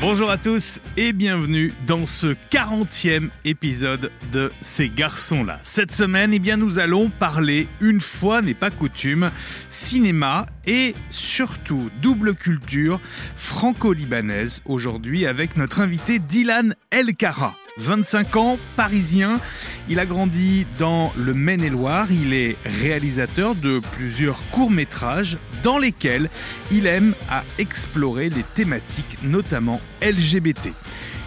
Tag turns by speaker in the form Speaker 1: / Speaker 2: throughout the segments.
Speaker 1: Bonjour à tous et bienvenue dans ce 40e épisode de Ces garçons-là. Cette semaine, eh bien, nous allons parler, une fois n'est pas coutume, cinéma et surtout double culture franco-libanaise aujourd'hui avec notre invité Dylan Elkara. 25 ans, parisien. Il a grandi dans le Maine-et-Loire. Il est réalisateur de plusieurs courts-métrages dans lesquels il aime à explorer les thématiques notamment LGBT.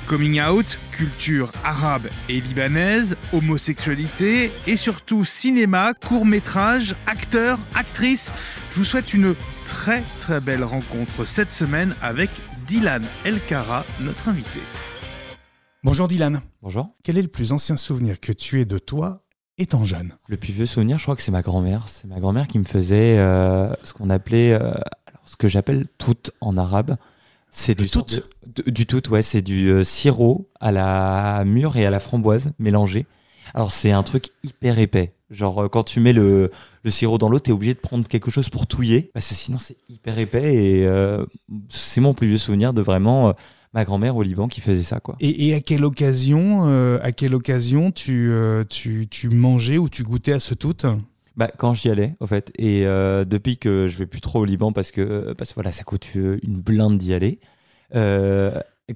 Speaker 1: Coming out, culture arabe et libanaise, homosexualité et surtout cinéma, court-métrage, acteur, actrice. Je vous souhaite une très très belle rencontre cette semaine avec Dylan Elkara, notre invité. Bonjour Dylan.
Speaker 2: Bonjour.
Speaker 1: Quel est le plus ancien souvenir que tu aies de toi étant jeune?
Speaker 2: Le plus vieux souvenir, je crois que c'est ma grand-mère. C'est ma grand-mère qui me faisait euh, ce qu'on appelait, euh, alors, ce que j'appelle tout en arabe.
Speaker 1: C'est du tout
Speaker 2: Du tout, ouais. C'est du euh, sirop à la mûre et à la framboise mélangé. Alors c'est un truc hyper épais. Genre quand tu mets le, le sirop dans l'eau, t'es obligé de prendre quelque chose pour touiller. Parce que sinon c'est hyper épais et c'est mon plus vieux souvenir de vraiment ma grand-mère au Liban qui faisait ça quoi.
Speaker 1: Et, à quelle occasion, euh, à quelle occasion tu, euh, tu, tu, mangeais ou tu goûtais à ce tout
Speaker 2: bah, quand j'y allais, en fait, et euh, depuis que je vais plus trop au Liban parce que, parce que voilà, ça coûte une blinde d'y aller.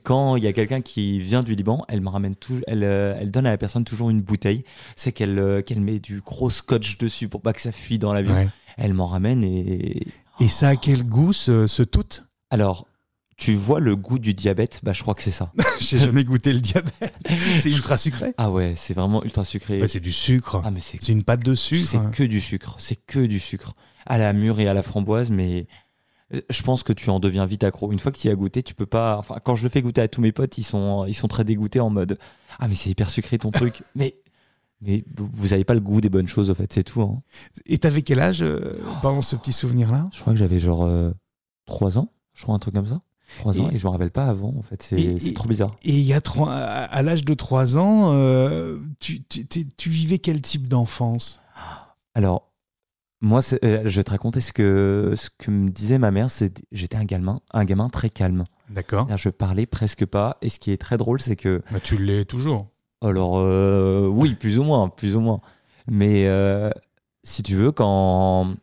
Speaker 2: quand il y a quelqu'un qui vient du Liban, elle me ramène tout, elle, elle donne à la personne toujours une bouteille. C'est qu'elle qu'elle met du gros scotch dessus pour pas que ça fuit dans l'avion. Elle m'en ramène et.
Speaker 1: Et ça a quel goût ce, ce tout?
Speaker 2: Alors, tu vois le goût du diabète? Bah, je crois que c'est ça.
Speaker 1: J'ai jamais goûté le diabète. C'est ultra sucré?
Speaker 2: Ah ouais, c'est vraiment ultra sucré.
Speaker 1: c'est du sucre.
Speaker 2: Ah
Speaker 1: mais c'est une pâte de sucre.
Speaker 2: C'est que du sucre. C'est que du sucre. À la mûre et à la framboise, mais euh, je pense que tu en deviens vite accro. Une fois que tu y as goûté, tu peux pas. Enfin, quand je le fais goûter à tous mes potes, ils sont, ils sont très dégoûtés en mode Ah, mais c'est hyper sucré ton truc. mais, mais vous avez pas le goût des bonnes choses, en fait, c'est tout. Hein.
Speaker 1: Et t'avais quel âge euh, pendant ce petit souvenir-là?
Speaker 2: Je crois que j'avais genre 3 euh, ans, je crois, un truc comme ça. 3 ans et, je me rappelle pas avant en fait. C'est trop bizarre.
Speaker 1: et il y a trois, à, l'âge de 3 ans euh, tu, tu, tu, vivais quel type d'enfance?
Speaker 2: Alors moi euh, je vais te raconter ce que ce que me disait ma mère. C'est j'étais un gamin un gamin très calme.
Speaker 1: D'accord.
Speaker 2: Je parlais presque pas. Et ce qui est très drôle c'est que
Speaker 1: bah, tu l'es toujours.
Speaker 2: Alors euh, oui plus ou moins plus ou moins. Mais si tu veux quand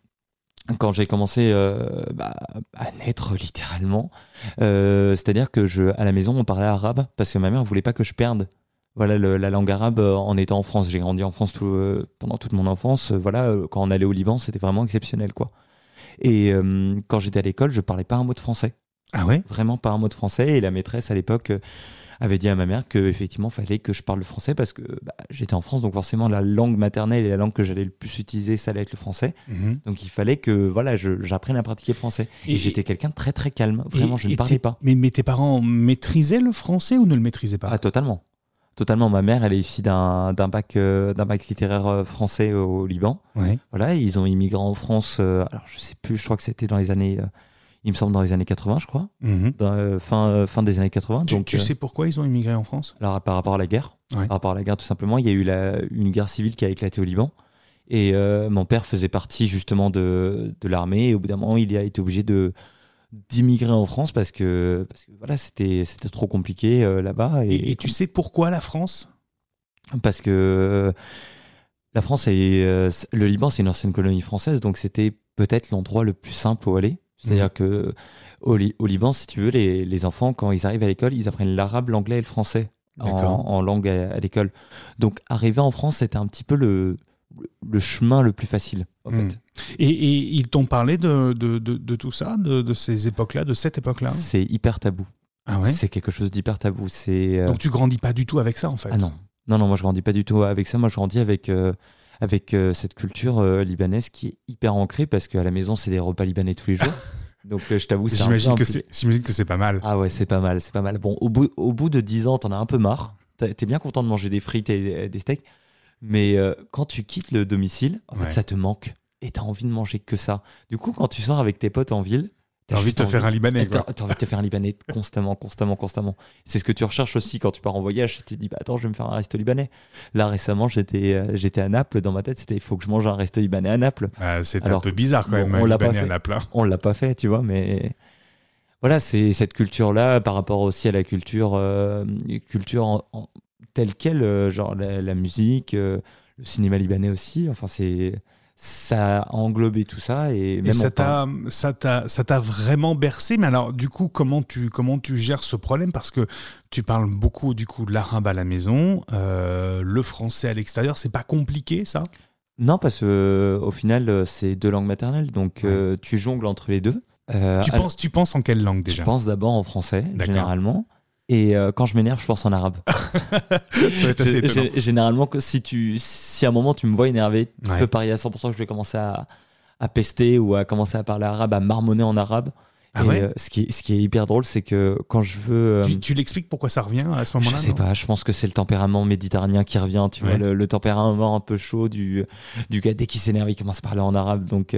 Speaker 2: quand j'ai commencé euh, bah, à naître littéralement, euh, c'est-à-dire que je, à la maison, on parlait arabe parce que ma mère voulait pas que je perde. Voilà la langue arabe euh, en étant en France. J'ai grandi en France pendant toute mon enfance. Voilà, quand on allait au Liban, c'était vraiment exceptionnel, quoi. Et quand j'étais à l'école, je parlais pas un mot de français.
Speaker 1: Ah ouais?
Speaker 2: Vraiment pas un mot de français. Et la maîtresse à l'époque avait dit à ma mère qu'effectivement, il fallait que je parle le français parce que bah, j'étais en France, donc forcément, la langue maternelle et la langue que j'allais le plus utiliser, ça allait être le français. Mhm. Donc il fallait que voilà, j'apprenne à pratiquer le français. Et, j'étais quelqu'un de très très calme, vraiment, je ne parlais pas.
Speaker 1: Mais, mais tes parents maîtrisaient le français ou ne le maîtrisaient pas?
Speaker 2: Ah, totalement. Totalement. Ma mère, elle est issue d'un bac, euh, d'un bac littéraire euh, français au Liban. Voilà, ils ont immigré en France. Euh, alors, je sais plus, je crois que c'était dans les années il me semble, dans les années 80, je crois, mhm. dans, euh, fin, euh, fin des années 80.
Speaker 1: Tu, donc, tu euh, sais pourquoi ils ont immigré en France?
Speaker 2: Alors, par rapport à la guerre, par rapport à la guerre, tout simplement, il y a eu la, une guerre civile qui a éclaté au Liban. Et mon père faisait partie justement de, de l'armée. Et au bout d'un moment, il a été obligé de d'immigrer en France parce que, parce que voilà, c'était c'était trop compliqué là-bas.
Speaker 1: Et, et, tu sais pourquoi la France?
Speaker 2: Parce que la France et le Liban, c'est une ancienne colonie française, donc c'était peut-être l'endroit le plus simple où aller. C'est-à-dire mmh. que au, Liban, si tu veux, les, les, enfants, quand ils arrivent à l'école, ils apprennent l'arabe, l'anglais et le français en, en, langue à, l'école. Donc, arriver en France, c'était un petit peu le, le chemin le plus facile, en mmh. fait.
Speaker 1: Et, et ils t'ont parlé de, de, de, tout ça, de, ces époques-là, de cette époque-là?
Speaker 2: C'est hyper tabou.
Speaker 1: Ah ouais?
Speaker 2: C'est quelque chose d'hyper tabou. C'est
Speaker 1: euh, Donc, tu grandis pas du tout avec ça, en fait?
Speaker 2: Ah non. Non, non, moi, je grandis pas du tout avec ça. Moi, je grandis avec. Euh, avec euh, cette culture libanaise qui est hyper ancrée parce qu'à la maison c'est des repas libanais tous les jours. Donc euh, je t'avoue,
Speaker 1: j'imagine que c'est j'imagine que c'est pas mal.
Speaker 2: Ah ouais, c'est pas mal, c'est pas mal. Bon, au bout au bout de 10 ans, t'en as un peu marre. T'es bien content de manger des frites et des steaks, mais euh, quand tu quittes le domicile, en fait, ça te manque et t'as envie de manger que ça. Du coup, quand tu sors avec tes potes en ville,
Speaker 1: T'as envie de te faire un Libanais.
Speaker 2: T'as envie de te faire un Libanais constamment, constamment, constamment. C'est ce que tu recherches aussi quand tu pars en voyage. Tu te dis, bah attends, je vais me faire un resto libanais. Là, récemment, j'étais euh, j'étais à Naples. Dans ma tête, c'était, il faut que je mange un resto libanais à Naples.
Speaker 1: Ah, c'est un peu bizarre quand même, on l'a pas fait. à Naples. Hein.
Speaker 2: On l'a pas fait, tu vois, mais voilà, c'est cette culture-là par rapport aussi à la culture, euh, culture en- en- telle quelle, euh, genre la, la musique, euh, le cinéma libanais aussi. Enfin, c'est ça a englobé tout ça et même
Speaker 1: Et ça t'a, ça t'a, ça t'a vraiment bercé. Mais alors, du coup, comment tu, comment tu gères ce problème? Parce que tu parles beaucoup du coup de l'arabe à la maison, euh, le français à l'extérieur. C'est pas compliqué, ça?
Speaker 2: Non, parce que euh, au final, euh, c'est deux langues maternelles, donc euh, tu jongles entre les deux.
Speaker 1: Tu, penses, tu penses en quelle langue
Speaker 2: je
Speaker 1: déjà?
Speaker 2: pense d'abord en français, généralement. Et euh, quand je m'énerve, je pense en arabe.
Speaker 1: Ça va être assez
Speaker 2: Gé-
Speaker 1: étonnant.
Speaker 2: gé- Généralement, si, tu, si à un moment tu me vois énervé, tu
Speaker 1: Ouais.
Speaker 2: peux parier à 100% que je vais commencer à, à pester ou à commencer à parler arabe, à marmonner en arabe.
Speaker 1: Ah
Speaker 2: Et
Speaker 1: ouais
Speaker 2: euh, ce, qui est, ce qui est hyper drôle, c'est que quand je veux. euh,
Speaker 1: Tu, tu l'expliques pourquoi ça revient à ce
Speaker 2: je
Speaker 1: moment-là
Speaker 2: sais
Speaker 1: non
Speaker 2: pas, je pense que c'est le tempérament méditerranéen qui revient, tu
Speaker 1: Ouais.
Speaker 2: vois, le, le tempérament un peu chaud du, du gars, dès qu'il s'énerve, il commence à parler en arabe. Donc,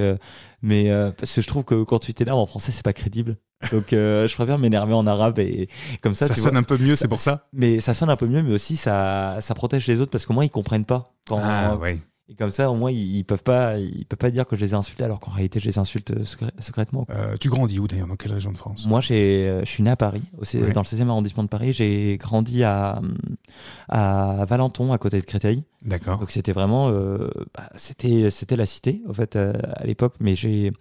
Speaker 2: mais parce que je trouve que quand tu t'énerves en français, c'est pas crédible. Donc, euh, je préfère m'énerver en arabe et comme ça,
Speaker 1: Ça,
Speaker 2: tu
Speaker 1: sonne
Speaker 2: vois.
Speaker 1: un peu mieux, c'est pour ça
Speaker 2: Mais ça sonne un peu mieux, mais aussi ça, ça protège les autres parce qu'au moins ils comprennent pas. Quand,
Speaker 1: Ah ouais.
Speaker 2: Et comme ça, au moins ils, ils peuvent pas, ils peuvent pas dire que je les ai insultés alors qu'en réalité je les insulte euh, secré- secrètement.
Speaker 1: Euh, tu grandis où d'ailleurs Dans quelle région de France?
Speaker 2: Moi, euh, je suis né à Paris, aussi, dans le 16e arrondissement de Paris. J'ai grandi à, à Valenton, à côté de Créteil.
Speaker 1: D'accord.
Speaker 2: Donc c'était vraiment, euh, bah, c'était, c'était la cité, en fait, euh, à l'époque. Mais j'ai,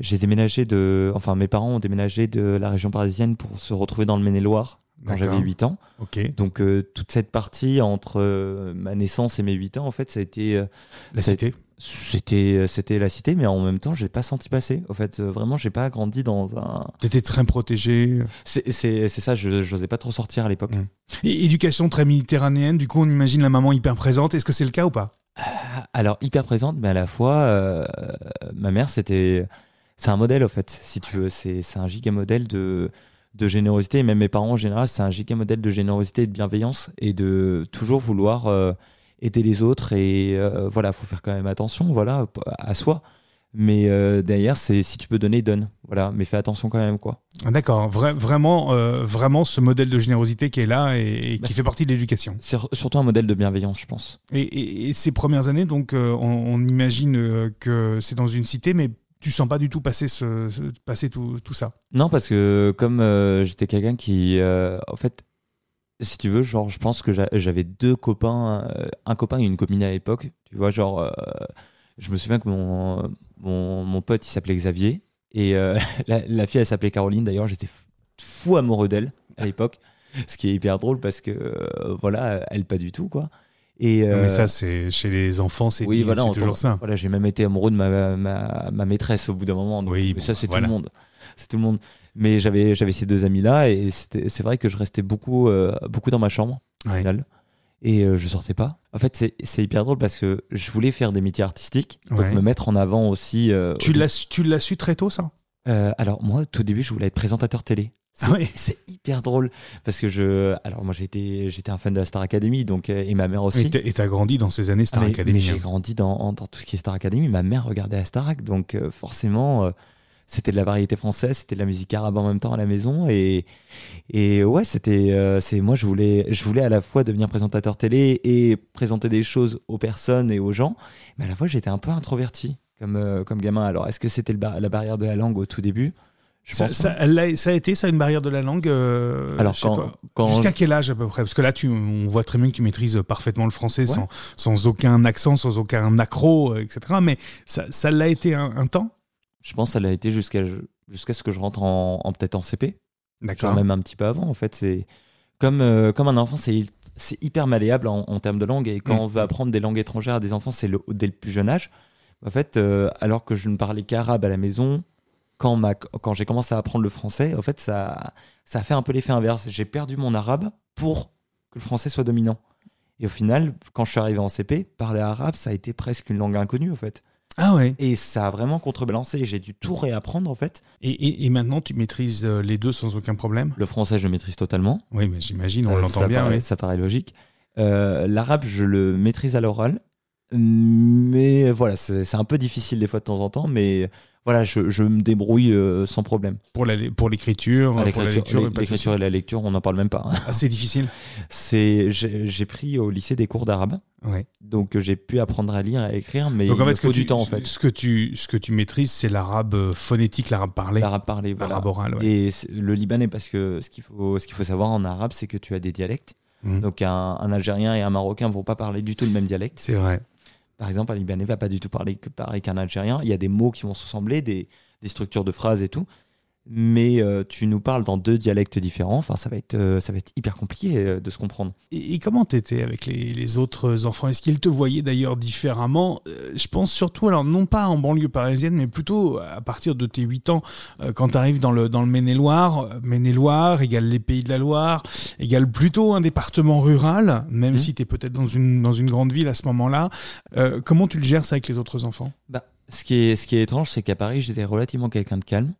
Speaker 2: j'ai déménagé de, enfin, mes parents ont déménagé de la région parisienne pour se retrouver dans le Maine-et-Loire quand j'avais 8 ans.
Speaker 1: Ok.
Speaker 2: Donc euh, toute cette partie entre euh, ma naissance et mes 8 ans, en fait, ça a été, euh,
Speaker 1: La cité
Speaker 2: c'était, c'était la cité, mais en même temps, j'ai pas senti passer. En fait, vraiment, j'ai pas grandi dans un.
Speaker 1: T'étais très protégé.
Speaker 2: C'est, ça, je n'osais pas trop sortir à l'époque.
Speaker 1: Mm. Et éducation très méditerranéenne, du coup on imagine la maman hyper présente. Est-ce que c'est le cas ou pas?
Speaker 2: Alors hyper présente, mais à la fois, ma mère, c'était, c'est un modèle en fait, si tu veux, c'est, c'est un giga modèle de de générosité. Et même mes parents en général, c'est un giga modèle de générosité et de bienveillance et de toujours vouloir euh, aider les autres. Et euh, voilà, faut faire quand même attention, voilà, à soi. Mais euh, derrière, c'est si tu peux donner, donne. Voilà, mais fais attention quand même, quoi.
Speaker 1: Ah, D'accord, Vra- vraiment, vraiment ce modèle de générosité qui est là et, et
Speaker 2: Bah,
Speaker 1: qui fait partie de l'éducation.
Speaker 2: C'est surtout un modèle de bienveillance, je pense.
Speaker 1: Et, et- et ces premières années, donc, on, on imagine que c'est dans une cité, mais tu sens pas du tout passer, ce, passer tout, tout ça.
Speaker 2: Non, parce que comme euh, j'étais quelqu'un qui, euh, en fait, si tu veux, genre, je pense que j'a- j'avais deux copains, euh, un copain et une copine à l'époque. Tu vois, genre, je me souviens que mon, mon, pote, il s'appelait Xavier. Et la, fille, elle s'appelait Caroline. D'ailleurs, j'étais fou amoureux d'elle à l'époque. Ce qui est hyper drôle parce que, voilà, elle pas du tout, quoi. Et, euh,
Speaker 1: mais ça, c'est chez les enfants, c'est
Speaker 2: oui, voilà,
Speaker 1: toujours ça.
Speaker 2: Voilà, j'ai même été amoureux de ma, ma, ma maîtresse au bout d'un moment. donc-
Speaker 1: Oui,
Speaker 2: mais
Speaker 1: bon,
Speaker 2: ça, c'est
Speaker 1: voilà.
Speaker 2: tout le monde. C'est tout le monde. Mais j'avais, j'avais ces deux amis-là et c'était- c'est vrai que je restais beaucoup, euh, beaucoup dans ma chambre, au
Speaker 1: Ouais.
Speaker 2: final. Et euh, je sortais pas. En fait, c'est, hyper drôle parce que je voulais faire des métiers artistiques, donc
Speaker 1: Ouais.
Speaker 2: me mettre en avant aussi. euh,
Speaker 1: Tu
Speaker 2: au
Speaker 1: l'as, su- tu l'as su très tôt, ça?
Speaker 2: Euh, alors, moi, au tout début, je voulais être présentateur télé. C'est, hyper drôle parce que je. Alors, moi, j'étais, un fan de la Star Academy, donc, euh, et ma mère aussi.
Speaker 1: Et t'as- grandi dans ces années Star
Speaker 2: Ah, mais,
Speaker 1: Academy.
Speaker 2: mais j'ai
Speaker 1: hein.
Speaker 2: grandi dans, dans tout ce qui est Star Academy. Ma mère regardait la Starac, donc euh, forcément, euh, c'était de la variété française, c'était de la musique arabe en même temps à la maison. Et, et ouais, c'était. euh, c'est moi, je voulais, je voulais à la fois devenir présentateur télé et présenter des choses aux personnes et aux gens, mais à la fois, j'étais un peu introverti comme, comme gamin. Alors, est-ce que c'était bar- la barrière de la langue au tout début? Je
Speaker 1: Ça,
Speaker 2: pense
Speaker 1: ça, l'a- ça a été ça une barrière de la langue euh,
Speaker 2: Alors, quand, quand
Speaker 1: Jusqu'à quel âge à peu près? Parce que là, tu, on voit très bien que tu maîtrises parfaitement le français
Speaker 2: Ouais.
Speaker 1: sans, sans aucun accent, sans aucun accro, euh, etc. Mais ça, ça l'a été un, un temps?
Speaker 2: Je pense que ça l'a été jusqu'à jusqu'à ce que je rentre en, en- peut-être en CP.
Speaker 1: D'accord.
Speaker 2: Même un petit peu avant, en fait. C'est comme, euh, comme un enfant, c'est c'est hyper malléable en, en termes de langue. Et quand
Speaker 1: Mm.
Speaker 2: on veut apprendre des langues étrangères à des enfants, c'est le- dès le plus jeune âge. En fait, euh, alors que je ne parlais qu'arabe à la maison, quand, ma, quand j'ai commencé à apprendre le français, en fait, ça, ça a fait un peu l'effet inverse. J'ai perdu mon arabe pour que le français soit dominant. Et au final, quand je suis arrivé en CP, parler arabe, ça a été presque une langue inconnue, en fait.
Speaker 1: Ah ouais.
Speaker 2: Et ça a vraiment contrebalancé. J'ai dû tout réapprendre, en fait.
Speaker 1: Et, et- et maintenant, tu maîtrises euh, les deux sans aucun problème?
Speaker 2: Le français, je maîtrise totalement.
Speaker 1: Oui, mais j'imagine, on l'entend bien.
Speaker 2: paraît. Ça paraît logique. Euh, L'arabe, je le maîtrise à l'oral. Mais voilà, c'est un peu difficile des fois de temps en temps, mais voilà, je, je me débrouille euh, sans problème.
Speaker 1: Pour l'écriture,
Speaker 2: Ah,
Speaker 1: pour la
Speaker 2: L'écriture
Speaker 1: lecture, et
Speaker 2: l'écriture la lecture, on n'en parle même pas. hein.
Speaker 1: Ah, c'est difficile.
Speaker 2: C'est j'ai pris au lycée des cours d'arabe,
Speaker 1: Ouais.
Speaker 2: donc euh, j'ai pu apprendre à lire et à écrire, mais
Speaker 1: Donc
Speaker 2: il
Speaker 1: en fait,
Speaker 2: faut
Speaker 1: tu,
Speaker 2: du temps en fait.
Speaker 1: Ce que tu, ce que tu maîtrises, c'est l'arabe euh, phonétique, l'arabe parlé,
Speaker 2: L'arabe parlé, voilà.
Speaker 1: l'arabe oral. ouais.
Speaker 2: Et le libanais, parce que ce qu'il faut, ce qu'il faut savoir en arabe, c'est que tu as des dialectes.
Speaker 1: Mhm.
Speaker 2: Donc un, un Algérien et un Marocain vont pas parler du tout le même dialecte.
Speaker 1: C'est vrai.
Speaker 2: Par exemple, un Libanais va pas du tout parler que pareil qu'un Algérien. Il y a des mots qui vont se ressembler, des, des structures de phrases et tout. Mais euh, tu nous parles dans deux dialectes différents. Enfin, ça va être, euh, ça va être hyper compliqué euh, de se comprendre.
Speaker 1: Et, et comment t'étais avec les, les autres enfants? Est-ce qu'ils te voyaient d'ailleurs différemment? Je pense surtout, alors non pas en banlieue parisienne, mais plutôt à partir de tes 8 ans, quand tu arrives dans le, dans le Maine-et-Loire. Maine-et-Loire égale les Pays de la Loire, égale plutôt un département rural, même
Speaker 2: Mhm.
Speaker 1: si tu es peut-être dans une, dans une grande ville à ce moment-là. Comment tu le gères ça avec les autres enfants?
Speaker 2: Bah, ce qui est, ce qui est étrange, c'est qu'à Paris, j'étais relativement quelqu'un de calme.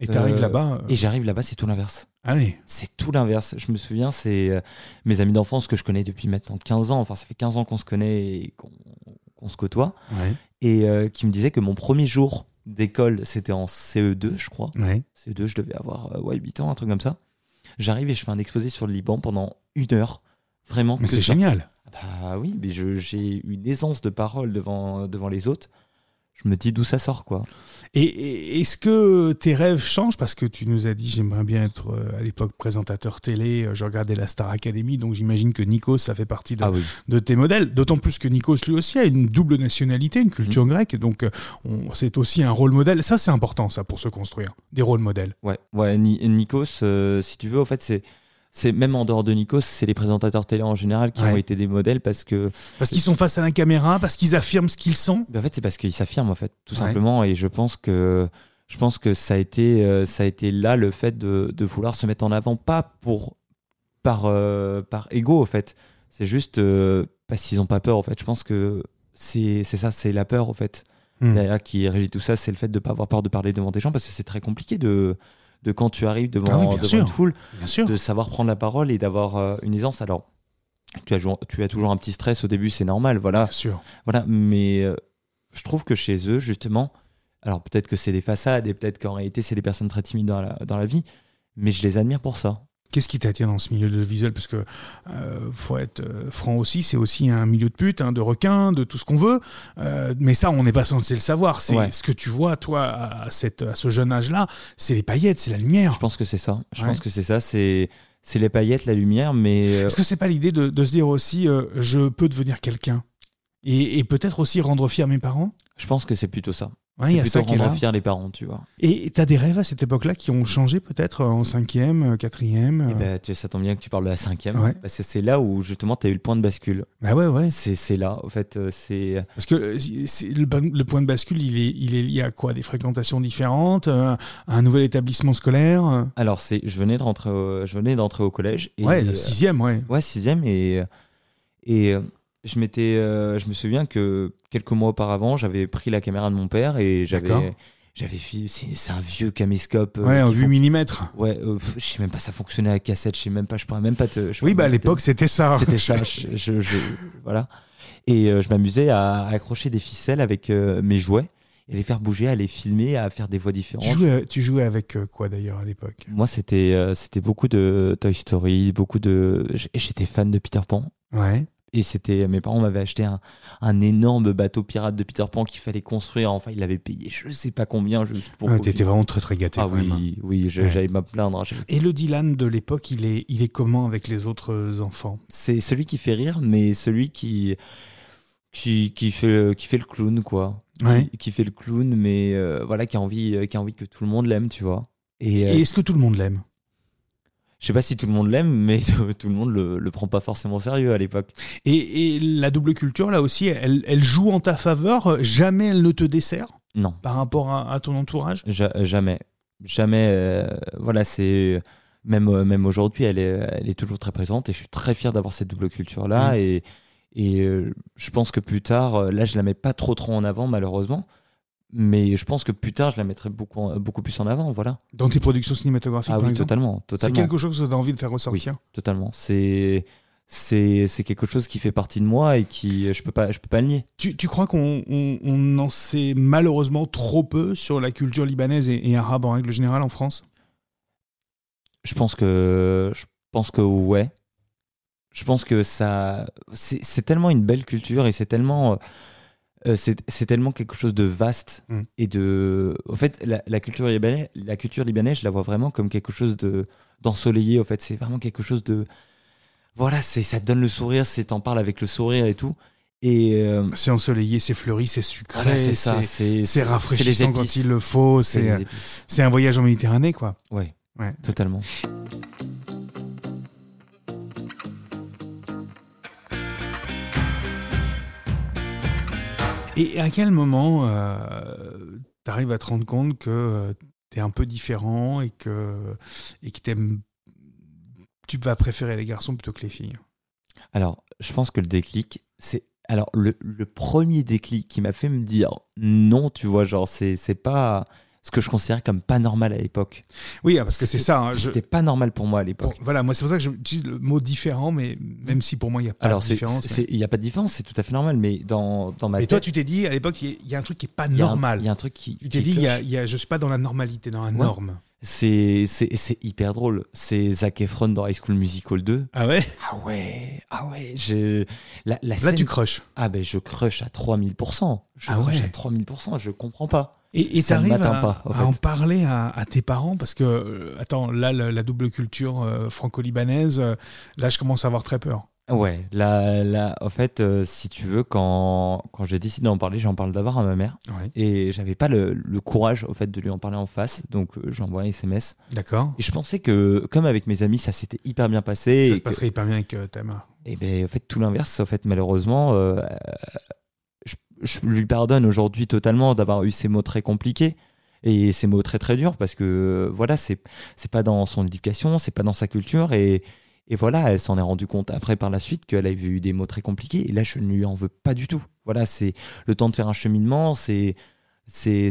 Speaker 1: Et tu arrives
Speaker 2: Euh,
Speaker 1: là-bas euh,
Speaker 2: Et j'arrive là-bas, c'est tout l'inverse.
Speaker 1: Allez,
Speaker 2: C'est tout l'inverse. Je me souviens, c'est euh, mes amis d'enfance que je connais depuis maintenant 15 ans. Enfin, ça fait 15 ans qu'on se connaît et qu'on se côtoie.
Speaker 1: ouais,
Speaker 2: Et euh, qui me disait que mon premier jour d'école, c'était en CE2, je crois.
Speaker 1: ouais.
Speaker 2: CE2, je devais avoir ouais, 8 ans, un truc comme ça. J'arrive et je fais un exposé sur le Liban pendant une heure. Vraiment.
Speaker 1: Mais c'est génial.
Speaker 2: Bah oui, mais j'ai une aisance de parole devant, devant les autres. Je me dis d'où ça sort, quoi.
Speaker 1: Et, est-ce que tes rêves changent? Parce que tu nous as dit, j'aimerais bien être euh, à l'époque présentateur télé, euh, je regardais la Star Academy, donc j'imagine que Nikos, ça fait partie de,
Speaker 2: Ah oui.
Speaker 1: de tes modèles. D'autant plus que Nikos, lui aussi, a une double nationalité, une culture
Speaker 2: Mmh.
Speaker 1: grecque, donc euh, c'est aussi un rôle modèle. Ça, c'est important, ça, pour se construire. Des rôles modèles.
Speaker 2: Ouais, ouais Ni- Nikos, euh, si tu veux, en fait, c'est. C'est même en dehors de Nikos, c'est les présentateurs télé en général qui
Speaker 1: Ouais.
Speaker 2: ont été des modèles parce que
Speaker 1: Parce qu'ils sont face à la caméra, parce qu'ils affirment ce qu'ils sont.
Speaker 2: Ben, en fait, c'est parce qu'ils s'affirment, en fait, tout
Speaker 1: Ouais.
Speaker 2: simplement. Et je pense que, je pense que ça a été, euh, ça a été là le fait de, de vouloir se mettre en avant, pas pour, par, euh, par ego, en fait. C'est juste euh, parce qu'ils n'ont pas peur, en fait. Je pense que c'est c'est ça, c'est la peur, en fait. Derrière qui régit tout ça, c'est le fait de ne pas avoir peur de parler devant des gens parce que c'est très compliqué de, de quand tu arrives devant,
Speaker 1: Ah oui, bien
Speaker 2: devant
Speaker 1: sûr.
Speaker 2: une foule, de savoir prendre la parole et d'avoir euh, une aisance. Alors, tu as, jou- tu as toujours un petit stress au début, c'est normal, voilà.
Speaker 1: Bien sûr.
Speaker 2: Voilà, mais euh, je trouve que chez eux, justement, alors peut-être que c'est des façades et peut-être qu'en réalité c'est des personnes très timides dans la, dans la vie, mais je les admire pour ça.
Speaker 1: Qu'est-ce qui t'attire dans ce milieu de visuel Parce que euh, faut être euh, franc aussi, c'est aussi un milieu de pute, hein, de requins, de tout ce qu'on veut. Euh, mais ça, on n'est pas censé le savoir. C'est
Speaker 2: Ouais.
Speaker 1: ce que tu vois, toi, à, cette, à ce jeune âge-là, c'est les paillettes, c'est la lumière.
Speaker 2: Je pense que c'est ça. Je
Speaker 1: Ouais.
Speaker 2: pense que c'est ça. C'est c'est les paillettes, la lumière, mais euh,
Speaker 1: Est-ce que c'est pas l'idée de, de se dire aussi, je peux devenir quelqu'un? Et, et peut-être aussi rendre fier mes parents?
Speaker 2: Je pense que c'est plutôt ça.
Speaker 1: Ouais,
Speaker 2: c'est
Speaker 1: ça
Speaker 2: plutôt
Speaker 1: est
Speaker 2: rendre fiers les parents, tu vois.
Speaker 1: Et t'as des rêves à cette époque-là qui ont changé peut-être en cinquième, euh, quatrième
Speaker 2: Et tu sais, ça tombe bien que tu parles de la cinquième,
Speaker 1: Ouais.
Speaker 2: parce que c'est là où justement tu as eu le point de bascule.
Speaker 1: Bah ouais, ouais.
Speaker 2: C'est là, en fait, euh, c'est
Speaker 1: Parce que le, point de bascule, il est, il est lié à quoi? Des fréquentations différentes, un nouvel établissement scolaire
Speaker 2: alors c'est je venais de rentrer, au, je venais d'entrer au collège. Et,
Speaker 1: Ouais, le sixième, ouais.
Speaker 2: Ouais, sixième et et je m'étais, euh, je me souviens que quelques mois auparavant, j'avais pris la caméra de mon père et j'avais, j'avais c'est un vieux caméscope. euh,
Speaker 1: Ouais, en
Speaker 2: qui
Speaker 1: 8
Speaker 2: fon-
Speaker 1: mm.
Speaker 2: Ouais, euh, je sais même pas, ça fonctionnait à cassette, je sais même pas, je pourrais même pas te.
Speaker 1: Oui, bah à l'époque, c'était ça.
Speaker 2: c'était ça. Je, je- je- voilà. Et euh, je m'amusais à accrocher des ficelles avec mes jouets et les faire bouger, à les filmer, à faire des voix différentes.
Speaker 1: Tu jouais, tu jouais avec quoi d'ailleurs à l'époque?
Speaker 2: Moi, c'était euh, c'était beaucoup de Toy Story, beaucoup de. J'étais fan de Peter Pan.
Speaker 1: Ouais.
Speaker 2: Et c'était, mes parents m'avaient acheté un, un énorme bateau pirate de Peter Pan qu'il fallait construire. Enfin, il avait payé je sais pas combien juste pour.
Speaker 1: Ah. T'étais vraiment très très gâté.
Speaker 2: Ah
Speaker 1: quand même, hein.
Speaker 2: oui, oui,
Speaker 1: Ouais.
Speaker 2: j'allais me plaindre. J'avais-
Speaker 1: Et le Dylan de l'époque, il est, il est comment avec les autres enfants?
Speaker 2: C'est celui qui fait rire, mais celui qui qui, qui fait qui fait le clown quoi.
Speaker 1: Ouais.
Speaker 2: Qui, qui fait le clown, mais euh, voilà, qui a envie euh, qui a envie que tout le monde l'aime, tu vois. Et, euh,
Speaker 1: Et est-ce que tout le monde l'aime?
Speaker 2: Je sais pas si tout le monde l'aime, mais tout le monde le, le prend pas forcément au sérieux à l'époque.
Speaker 1: et, et la double culture, là aussi, elle, elle joue en ta faveur? Jamais elle ne te dessert?
Speaker 2: Non.
Speaker 1: par rapport à, à ton entourage?
Speaker 2: Ja- jamais. Jamais. euh, voilà, c'est. Même, euh, même aujourd'hui, elle est, elle est toujours très présente et je suis très fier d'avoir cette double culture-là.
Speaker 1: Mm.
Speaker 2: Et, et euh, je pense que plus tard, là, je la mets pas trop trop en avant, malheureusement. Mais je pense que plus tard, je la mettrai beaucoup, beaucoup plus en avant. Voilà.
Speaker 1: Dans tes productions cinématographiques,
Speaker 2: Ah
Speaker 1: par
Speaker 2: oui,
Speaker 1: exemple
Speaker 2: totalement.
Speaker 1: C'est
Speaker 2: totalement.
Speaker 1: quelque chose que tu as envie de faire ressortir
Speaker 2: Totalement. C'est. c'est c'est quelque chose qui fait partie de moi et qui je peux pas je peux pas le nier.
Speaker 1: Tu, tu crois qu'on on, on en sait malheureusement trop peu sur la culture libanaise et, et arabe en règle générale en France?
Speaker 2: Je pense que je pense que ouais. Je pense que ça c'est c'est tellement une belle culture et c'est tellement euh, c'est tellement quelque chose de vaste
Speaker 1: Mm.
Speaker 2: et de en fait la, la culture libanaise la culture libanaise je la vois vraiment comme quelque chose de d'ensoleillé en fait c'est vraiment quelque chose de voilà c'est ça te donne le sourire c'est t'en parles avec le sourire et tout et euh,
Speaker 1: C'est ensoleillé, c'est fleuri, c'est sucré,
Speaker 2: voilà, c'est ça
Speaker 1: c'est
Speaker 2: les
Speaker 1: rafraîchissant quand il le faut.
Speaker 2: C'est
Speaker 1: un voyage en Méditerranée, quoi.
Speaker 2: ouais
Speaker 1: Ouais.
Speaker 2: totalement
Speaker 1: Et à quel moment euh, t'arrives à te rendre compte que euh, t'es un peu différent et que tu vas préférer les garçons plutôt que les filles?
Speaker 2: Alors, je pense que le déclic, c'est. Alors, le, premier déclic qui m'a fait me dire non, tu vois, genre, c'est pas ce que je considère comme pas normal à l'époque.
Speaker 1: Oui, ah, parce que c'est ça. hein, je-
Speaker 2: C'était pas normal pour moi à
Speaker 1: Bon,
Speaker 2: l'époque.
Speaker 1: voilà, moi c'est pour ça que je dis le mot différent, mais même si pour moi il n'y a pas
Speaker 2: Alors,
Speaker 1: de différence.
Speaker 2: il n'y a pas de différence, c'est tout à fait normal, mais dans, dans ma.
Speaker 1: Et
Speaker 2: tête.
Speaker 1: toi, tu t'es dit à l'époque, il y a- il y, a un truc qui est pas normal.
Speaker 2: Il y a un truc qui.
Speaker 1: Tu t'es dit, y a, y a- je suis pas dans la normalité, dans la
Speaker 2: Ouais.
Speaker 1: norme.
Speaker 2: C'est hyper drôle. C'est Zac Efron dans High School Musical 2.
Speaker 1: Ah ouais?
Speaker 2: Ah ouais, ah ouais. Je... La, la
Speaker 1: Là,
Speaker 2: scène-
Speaker 1: tu crushes.
Speaker 2: Ah ben, je crush à 3000%. Je
Speaker 1: Ah
Speaker 2: crush
Speaker 1: ouais.
Speaker 2: à 3000%, je comprends pas.
Speaker 1: Et t'arrives
Speaker 2: m'atteint
Speaker 1: à,
Speaker 2: pas, en
Speaker 1: à en parler à, à tes parents parce que, euh, attends, là, la double culture euh, franco-libanaise, euh, là, je commence à avoir très peur.
Speaker 2: Ouais, là, là, en fait, euh, si tu veux, quand, quand j'ai décidé d'en parler, j'en parle d'abord à ma mère.
Speaker 1: Ouais.
Speaker 2: Et j'avais pas le, le courage, au fait, de lui en parler en face. Donc, j'envoie un SMS.
Speaker 1: D'accord.
Speaker 2: Et je pensais que, comme avec mes amis, ça s'était hyper bien passé.
Speaker 1: Ça
Speaker 2: et
Speaker 1: se
Speaker 2: que-
Speaker 1: passerait hyper bien avec euh, Tama.
Speaker 2: Et ben, en fait, tout l'inverse. En fait, malheureusement, je, lui pardonne aujourd'hui totalement d'avoir eu ces mots très compliqués et ces mots très très durs parce que euh, voilà, c'est c'est pas dans son éducation, c'est pas dans sa culture et et voilà, elle s'en est rendue compte après par la suite qu'elle avait eu des mots très compliqués et là je ne lui en veux pas du tout. Voilà, c'est le temps de faire un cheminement, c'est c'est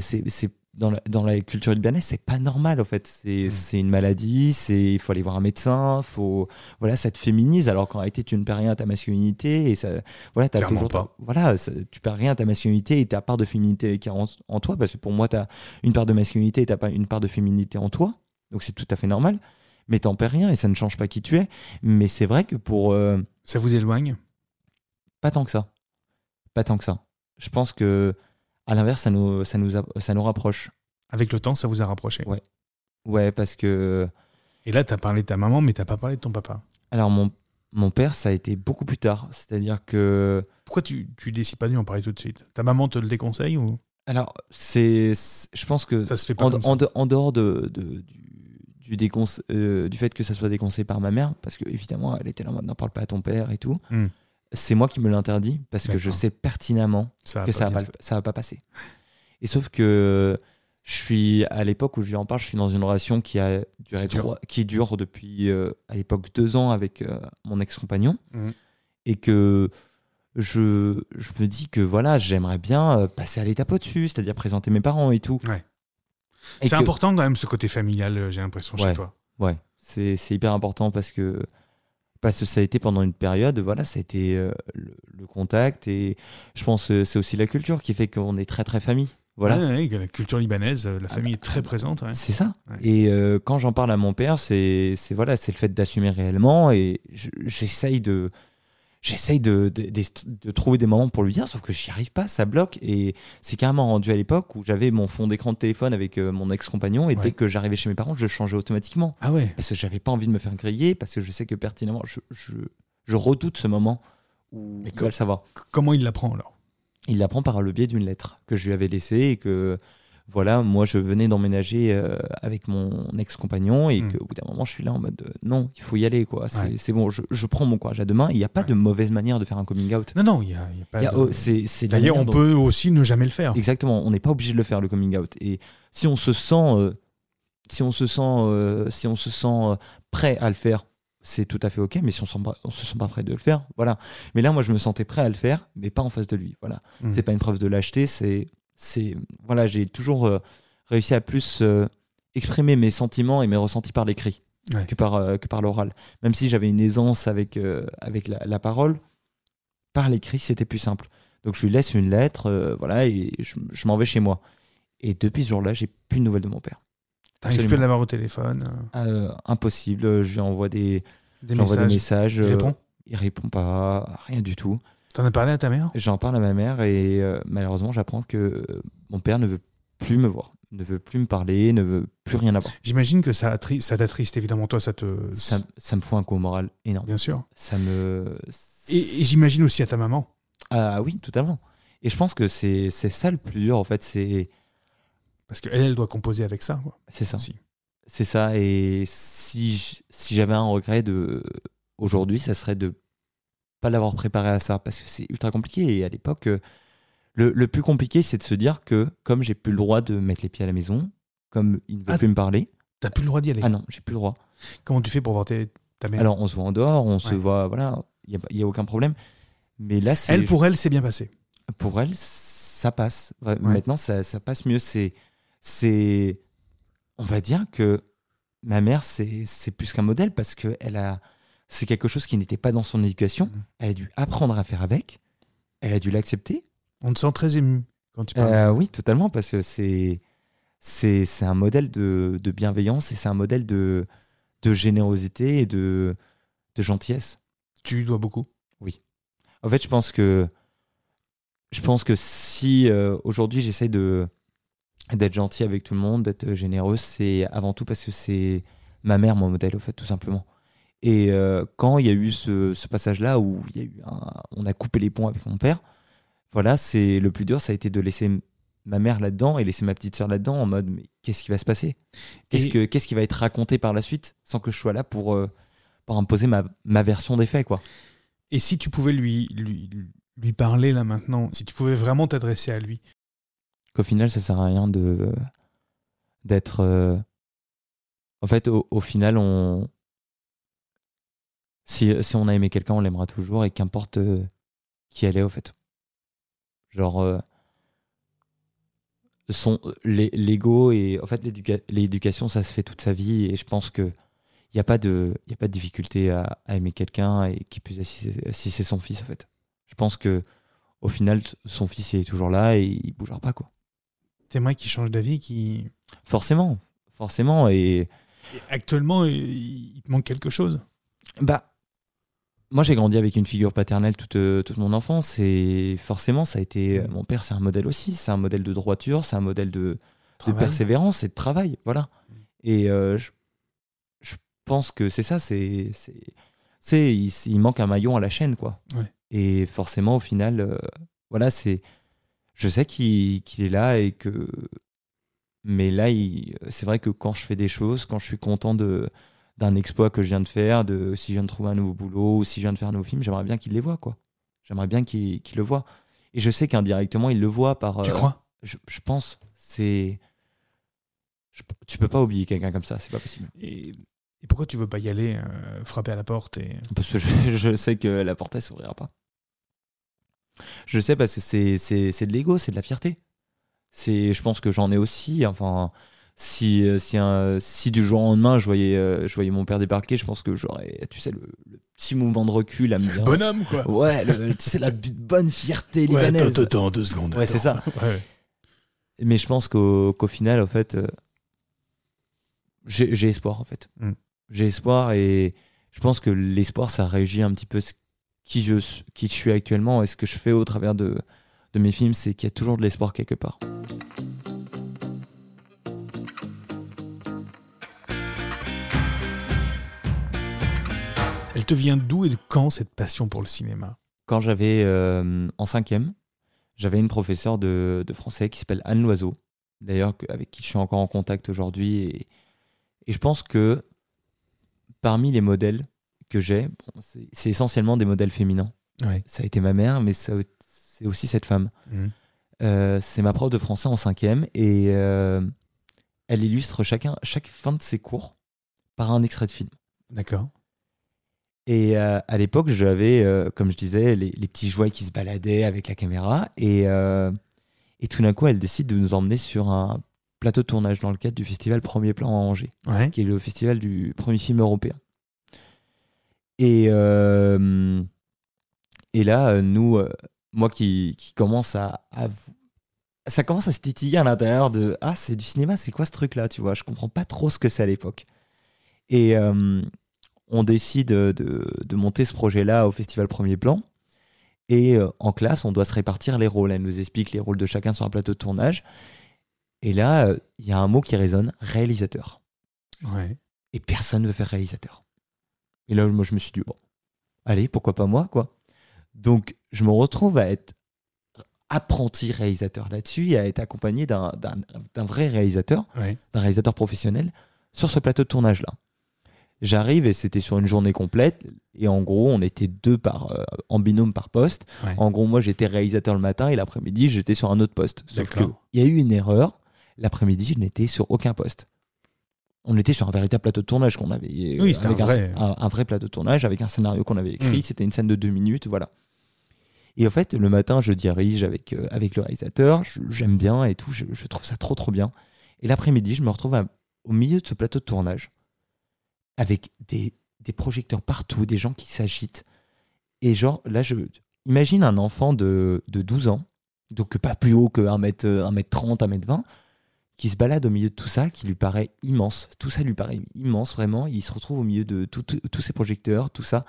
Speaker 2: dans la, dans la culture libanaise, c'est pas normal en fait. C'est
Speaker 1: Mm.
Speaker 2: c'est une maladie, c'est il faut aller voir un médecin, faut voilà, ça te féminise alors qu'en réalité tu ne perds rien à ta masculinité et ça voilà,
Speaker 1: Clairement
Speaker 2: toujours
Speaker 1: pas.
Speaker 2: voilà, ça- tu perds rien à ta masculinité et ta part de féminité qui est en, en toi parce que pour moi tu as une part de masculinité et t'as pas une part de féminité en toi. Donc c'est tout à fait normal. Mais t'en perds rien et ça ne change pas qui tu es. Mais c'est vrai que pour euh,
Speaker 1: Ça vous éloigne?
Speaker 2: Pas tant que ça. Pas tant que ça. Je pense que à l'inverse ça nous ça nous a- ça nous rapproche.
Speaker 1: Avec le temps, ça vous a rapproché.
Speaker 2: Ouais. Ouais, parce que
Speaker 1: Et là, t'as parlé de ta maman, mais t'as pas parlé de ton papa.
Speaker 2: alors mon mon père ça a été beaucoup plus tard, c'est-à-dire que
Speaker 1: Pourquoi tu, tu décides pas de lui en parler tout de suite? Ta maman te le déconseille ou?
Speaker 2: Alors c'est je pense que
Speaker 1: ça se fait pas
Speaker 2: en, en de- en dehors de, de- du du, euh, du fait que ça soit déconseillé par ma mère, parce que évidemment elle était là en mode n'en parle pas à ton père et tout.
Speaker 1: Hmm.
Speaker 2: C'est moi qui me l'interdis parce que je sais pertinemment
Speaker 1: Ça
Speaker 2: que ça va pas, ça va pas passer. Et sauf que je suis à l'époque où je lui en parle, je suis dans une relation qui a duré
Speaker 1: Qui dure.
Speaker 2: trois- qui dure depuis euh, à l'époque deux ans avec euh, mon ex-compagnon
Speaker 1: Mhm.
Speaker 2: et que je, je me dis que voilà j'aimerais bien euh, passer à l'étape au-dessus, c'est-à-dire présenter mes parents et tout.
Speaker 1: Ouais. C'est important quand même ce côté familial, j'ai l'impression, chez toi.
Speaker 2: Ouais, c'est c'est hyper important parce que parce que ça a été pendant une période, voilà, ça a été euh, le, le contact et je pense que c'est aussi la culture qui fait qu'on est très très famille. Voilà.
Speaker 1: Ouais, ouais, que la culture libanaise, euh, la
Speaker 2: Ah
Speaker 1: famille
Speaker 2: bah,
Speaker 1: est très présente. ouais.
Speaker 2: C'est ça. Et euh, quand j'en parle à mon père, c'est voilà, c'est le fait d'assumer réellement et je- j'essaye de j'essaye de, de, de- de trouver des moments pour lui dire, sauf que j'y arrive pas, ça bloque. Et c'est carrément rendu à l'époque où j'avais mon fond d'écran de téléphone avec euh, mon ex-compagnon. Et
Speaker 1: Ouais.
Speaker 2: dès que j'arrivais chez mes parents, je changeais automatiquement.
Speaker 1: Ah ouais.
Speaker 2: Parce que j'avais pas envie de me faire griller parce que je sais que pertinemment je, je, je redoute ce moment où
Speaker 1: Mais
Speaker 2: il va le savoir.
Speaker 1: Comment il l'apprend alors?
Speaker 2: Il l'apprend par le biais d'une lettre que je lui avais laissée et que voilà, moi je venais d'emménager euh, avec mon ex-compagnon et
Speaker 1: Mm.
Speaker 2: qu'au bout d'un moment je suis là en mode euh, non, il faut y aller quoi. C'est
Speaker 1: Ouais.
Speaker 2: bon, je, je prends mon courage à deux mains. Il n'y a pas
Speaker 1: Ouais.
Speaker 2: de mauvaise manière de faire un coming out.
Speaker 1: Non, non, il n'y a, y a pas de-
Speaker 2: oh,
Speaker 1: D'ailleurs, on
Speaker 2: dont-
Speaker 1: peut aussi ne jamais le faire.
Speaker 2: Exactement, on n'est pas obligé de le faire le coming out. Et si on se sent, euh, si on se sent, si on se sent prêt à le faire, c'est tout à fait ok. Mais si on, sent pas- on se sent pas prêt de le faire, voilà. Mais là, moi, je me sentais prêt à le faire, mais pas en face de lui. Voilà.
Speaker 1: Mm.
Speaker 2: C'est pas une preuve de lâcheté. C'est, c'est, voilà, j'ai toujours euh, réussi à plus euh, exprimer mes sentiments et mes ressentis par l'écrit.
Speaker 1: Ouais.
Speaker 2: que par, euh, que par l'oral. Même si j'avais une aisance avec, avec la, la parole, par l'écrit, c'était plus simple. Donc je lui laisse une lettre, voilà, et je, je m'en vais chez moi. Et depuis ce jour-là, j'ai plus de nouvelles de mon père.
Speaker 1: T'arrives plus à
Speaker 2: Absolument.
Speaker 1: l'avoir au téléphone. Euh,
Speaker 2: impossible, je lui envoie des,
Speaker 1: messages.
Speaker 2: des messages.
Speaker 1: Il répond
Speaker 2: Il répond pas, rien du tout.
Speaker 1: T'en as parlé à ta mère?
Speaker 2: J'en parle à ma mère et euh, malheureusement, j'apprends que euh, mon père ne veut plus me voir, ne veut plus me parler, ne veut plus rien avoir.
Speaker 1: J'imagine que ça, ça t'attriste, évidemment. Toi, ça te.
Speaker 2: Ça, ça me fout un coup moral énorme.
Speaker 1: Bien sûr.
Speaker 2: Ça me.
Speaker 1: Et, et j'imagine aussi à ta maman.
Speaker 2: Ah oui, totalement. Et je pense que c'est ça le plus dur, en fait. C'est
Speaker 1: Parce qu'elle, elle doit composer avec ça.
Speaker 2: C'est ça. C'est ça. Et si j'avais un regret de aujourd'hui, ça serait de pas l'avoir préparé à ça parce que c'est ultra compliqué. Et à l'époque, euh, le, le plus compliqué, c'est de se dire que comme j'ai plus le droit de mettre les pieds à la maison, comme il ne veut
Speaker 1: Ah.
Speaker 2: plus me parler,
Speaker 1: T'as plus le droit d'y aller.
Speaker 2: ah non, j'ai plus le droit.
Speaker 1: Comment tu fais pour voir ta mère?
Speaker 2: Alors on se voit en dehors, on se voit, voilà, il n'y a, il y a aucun problème. Mais là, c'est
Speaker 1: Elle, pour elle, c'est bien passé.
Speaker 2: pour elle, ça passe.
Speaker 1: Ouais.
Speaker 2: Maintenant, ça, ça passe mieux. C'est, c'est, on va dire que ma mère, c'est, c'est plus qu'un modèle parce que elle a, c'est quelque chose qui n'était pas dans son éducation.
Speaker 1: Mhm.
Speaker 2: Elle a dû apprendre à faire avec. Elle a dû l'accepter.
Speaker 1: On te sent très ému quand tu parles.
Speaker 2: Euh, oui, totalement, parce que c'est, c'est, c'est un modèle de, de bienveillance et c'est un modèle de, de générosité et de, de gentillesse.
Speaker 1: Tu lui dois beaucoup.
Speaker 2: En fait, je pense que je pense que si euh, aujourd'hui j'essaye de d'être gentil avec tout le monde, d'être généreux, c'est avant tout parce que c'est ma mère mon modèle, au fait, tout simplement. Et euh, quand il y a eu ce, ce passage-là où il y a eu un- on a coupé les ponts avec mon père, voilà, c'est le plus dur, ça a été de laisser ma mère là-dedans et laisser ma petite sœur là-dedans en mode mais qu'est-ce qui va se passer? Qu'est-ce que qu'est-ce qui va être raconté par la suite sans que je sois là pour euh, pour imposer ma, ma version des faits quoi?
Speaker 1: Et si tu pouvais lui, lui, lui parler là maintenant, si tu pouvais vraiment t'adresser à lui,
Speaker 2: qu'au final ça sert à rien de d'être euh, en fait au, au final on si, si on a aimé quelqu'un on l'aimera toujours et qu'importe euh, qui elle est au fait genre euh, son l'é- l'ego et en fait l'éduca- l'éducation ça se fait toute sa vie et je pense que il y a pas de y a pas de difficulté à, à aimer quelqu'un et qui plus si c'est c'est son fils en fait je pense que au final son fils il est toujours là et il bougera pas quoi
Speaker 1: t'aimerais qu'il change d'avis, qui
Speaker 2: Forcément, forcément. Et
Speaker 1: actuellement il il te manque quelque chose?
Speaker 2: bah, moi j'ai grandi avec une figure paternelle toute, euh, toute mon enfance et forcément ça a été.
Speaker 1: Mm.
Speaker 2: Mon père c'est un modèle aussi, c'est un modèle de droiture, c'est un modèle de, persévérance et de travail, voilà.
Speaker 1: Mm.
Speaker 2: Et euh, je, je pense que c'est ça, c'est. c'est- il, il manque un maillon à la chaîne, quoi.
Speaker 1: Ouais.
Speaker 2: Et forcément, au final, euh, voilà, c'est. Je sais qu'il est là et que. Mais là, c'est vrai que quand je fais des choses, quand je suis content de d'un exploit que je viens de faire, de si je viens de trouver un nouveau boulot ou si je viens de faire un nouveau film, j'aimerais bien qu'il les voit, quoi. J'aimerais bien qu'il le voit. Et je sais qu'indirectement, il le voit par.
Speaker 1: Tu
Speaker 2: euh,
Speaker 1: crois?
Speaker 2: je, je pense, c'est. tu peux pas oublier quelqu'un comme ça, c'est pas possible.
Speaker 1: et, et pourquoi tu veux pas y aller, euh, frapper à la porte et
Speaker 2: Parce que je, je sais que la porte, elle s'ouvrira pas. Je sais parce que c'est, c'est, c'est de l'ego, c'est de la fierté. C'est, je pense que j'en ai aussi. Enfin, si, euh, si, un- si du jour au lendemain, je voyais, euh, je voyais mon père débarquer, je pense que j'aurais, tu sais, le, le petit mouvement de recul à me dire.
Speaker 1: bonhomme quoi.
Speaker 2: Ouais, le- tu sais, la bonne fierté
Speaker 1: Ouais,
Speaker 2: libanaise.
Speaker 1: attends, attends, deux secondes.
Speaker 2: Ouais, c'est.
Speaker 1: Ouais.
Speaker 2: Mais je pense qu'au final, en fait, euh, j'ai espoir, en fait.
Speaker 1: Mm.
Speaker 2: J'ai espoir et je pense que l'espoir, ça réagit un petit peu ce- qui je, qui je suis actuellement et ce que je fais au travers de, de mes films, c'est qu'il y a toujours de l'espoir quelque part.
Speaker 1: Te vient d'où et de quand cette passion pour le cinéma?
Speaker 2: Quand j'avais euh, en cinquième, j'avais une professeure de, de français qui s'appelle Anne Loiseau, d'ailleurs avec qui je suis encore en contact aujourd'hui. Et, et je pense que parmi les modèles que j'ai, bon, c'est essentiellement des modèles féminins.
Speaker 1: Ouais.
Speaker 2: Ça a été ma mère, mais c'est aussi cette femme.
Speaker 1: Mhm.
Speaker 2: Euh, c'est ma prof de français en cinquième et euh, elle illustre chacun, chaque fin de ses cours par un extrait de film.
Speaker 1: D'accord.
Speaker 2: Et euh, à l'époque, j'avais, euh, comme je disais, les, les petits jouets qui se baladaient avec la caméra. Et, euh, et tout d'un coup, elle décide de nous emmener sur un plateau de tournage dans le cadre du festival Premier Plan à Angers,
Speaker 1: Ouais.
Speaker 2: qui est le festival du premier film européen. Et, euh, et là, nous, moi qui, qui commence à, à- Ça commence à se titiller à l'intérieur de Ah, c'est du cinéma, c'est quoi ce truc-là? Tu vois, je comprends pas trop ce que c'est à l'époque. Et euh, on décide de, de monter ce projet-là au festival Premier Plan. Et euh, en classe, on doit se répartir les rôles. Elle nous explique les rôles de chacun sur un plateau de tournage. Et là, euh, il y a un mot qui résonne réalisateur
Speaker 1: Ouais.
Speaker 2: et personne ne veut faire réalisateur. Et là, moi, je me suis dit, bon, allez, pourquoi pas moi, quoi. Donc, je me retrouve à être apprenti réalisateur là-dessus et à être accompagné d'un- vrai réalisateur,
Speaker 1: Ouais.
Speaker 2: d'un réalisateur professionnel sur ce plateau de tournage-là. J'arrive et c'était sur une journée complète et en gros, on était deux par, euh, en binôme par poste.
Speaker 1: Ouais.
Speaker 2: En gros, moi, j'étais réalisateur le matin et l'après-midi, j'étais sur un autre poste. Sauf qu'il y a eu une erreur. L'après-midi, je n'étais sur aucun poste. On était sur un véritable plateau de tournage qu'on avait. euh,
Speaker 1: Oui, c'était un vrai.
Speaker 2: un, un vrai plateau de tournage avec un scénario qu'on avait écrit.
Speaker 1: Mm.
Speaker 2: C'était une scène de deux minutes, voilà. Et en fait, le matin, je dirige avec, euh, avec le réalisateur. J'aime bien et tout. Je, je trouve ça trop, trop bien. Et l'après-midi, je me retrouve à- au milieu de ce plateau de tournage avec des, des projecteurs partout, des gens qui s'agitent. Et genre, là, je imagine un enfant de, de 12 ans, donc pas plus haut que 1m, 1m30, 1m20, qui se balade au milieu de tout ça, qui lui paraît immense. Tout ça lui paraît immense, vraiment. Il se retrouve au milieu de tous ces projecteurs, tout ça.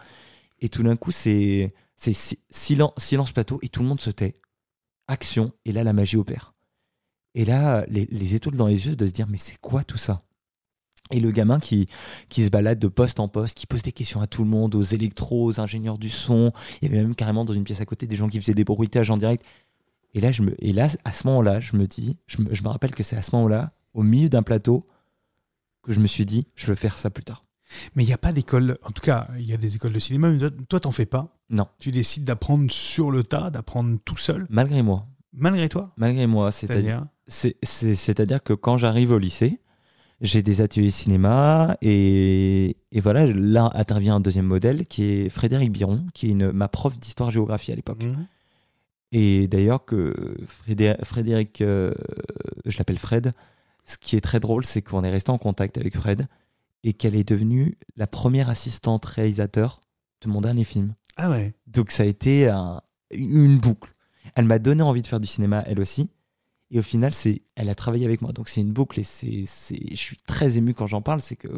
Speaker 2: Et tout d'un coup, c'est c'est si- silence, silence plateau et tout le monde se tait. Action, et là, la magie opère. Et là, les, les étoiles dans les yeux de se dire, mais c'est quoi tout ça? Et le gamin qui, qui se balade de poste en poste, qui pose des questions à tout le monde, aux électros, aux ingénieurs du son. Il y avait même carrément dans une pièce à côté des gens qui faisaient des bruitages en direct. Et là, je me, et là à ce moment-là, je me dis, je me, je me rappelle que c'est à ce moment-là, au milieu d'un plateau, que je me suis dit, je veux faire ça plus tard.
Speaker 1: Mais il n'y a pas d'école, en tout cas, il y a des écoles de cinéma, mais toi, t'en fais pas.
Speaker 2: Non,
Speaker 1: Tu décides d'apprendre sur le tas, d'apprendre tout seul,
Speaker 2: malgré moi.
Speaker 1: malgré toi.
Speaker 2: Malgré moi, c'est-à-dire
Speaker 1: C'est-à-dire
Speaker 2: C'est- c'est- C'est-à-dire que quand j'arrive au lycée, j'ai des ateliers cinéma et, et voilà, là intervient un deuxième modèle qui est Frédéric Biron, qui est une, ma prof d'histoire-géographie à l'époque.
Speaker 1: Mhm.
Speaker 2: Et d'ailleurs que Frédé- Frédéric, euh, je l'appelle Fred, ce qui est très drôle, c'est qu'on est resté en contact avec Fred et qu'elle est devenue la première assistante réalisateur de mon dernier film.
Speaker 1: Ah ouais.
Speaker 2: Donc ça a été un- une boucle. Elle m'a donné envie de faire du cinéma, elle aussi. Et au final, c'est, elle a travaillé avec moi. Donc c'est une boucle et c'est, je suis très ému quand j'en parle. C'est que,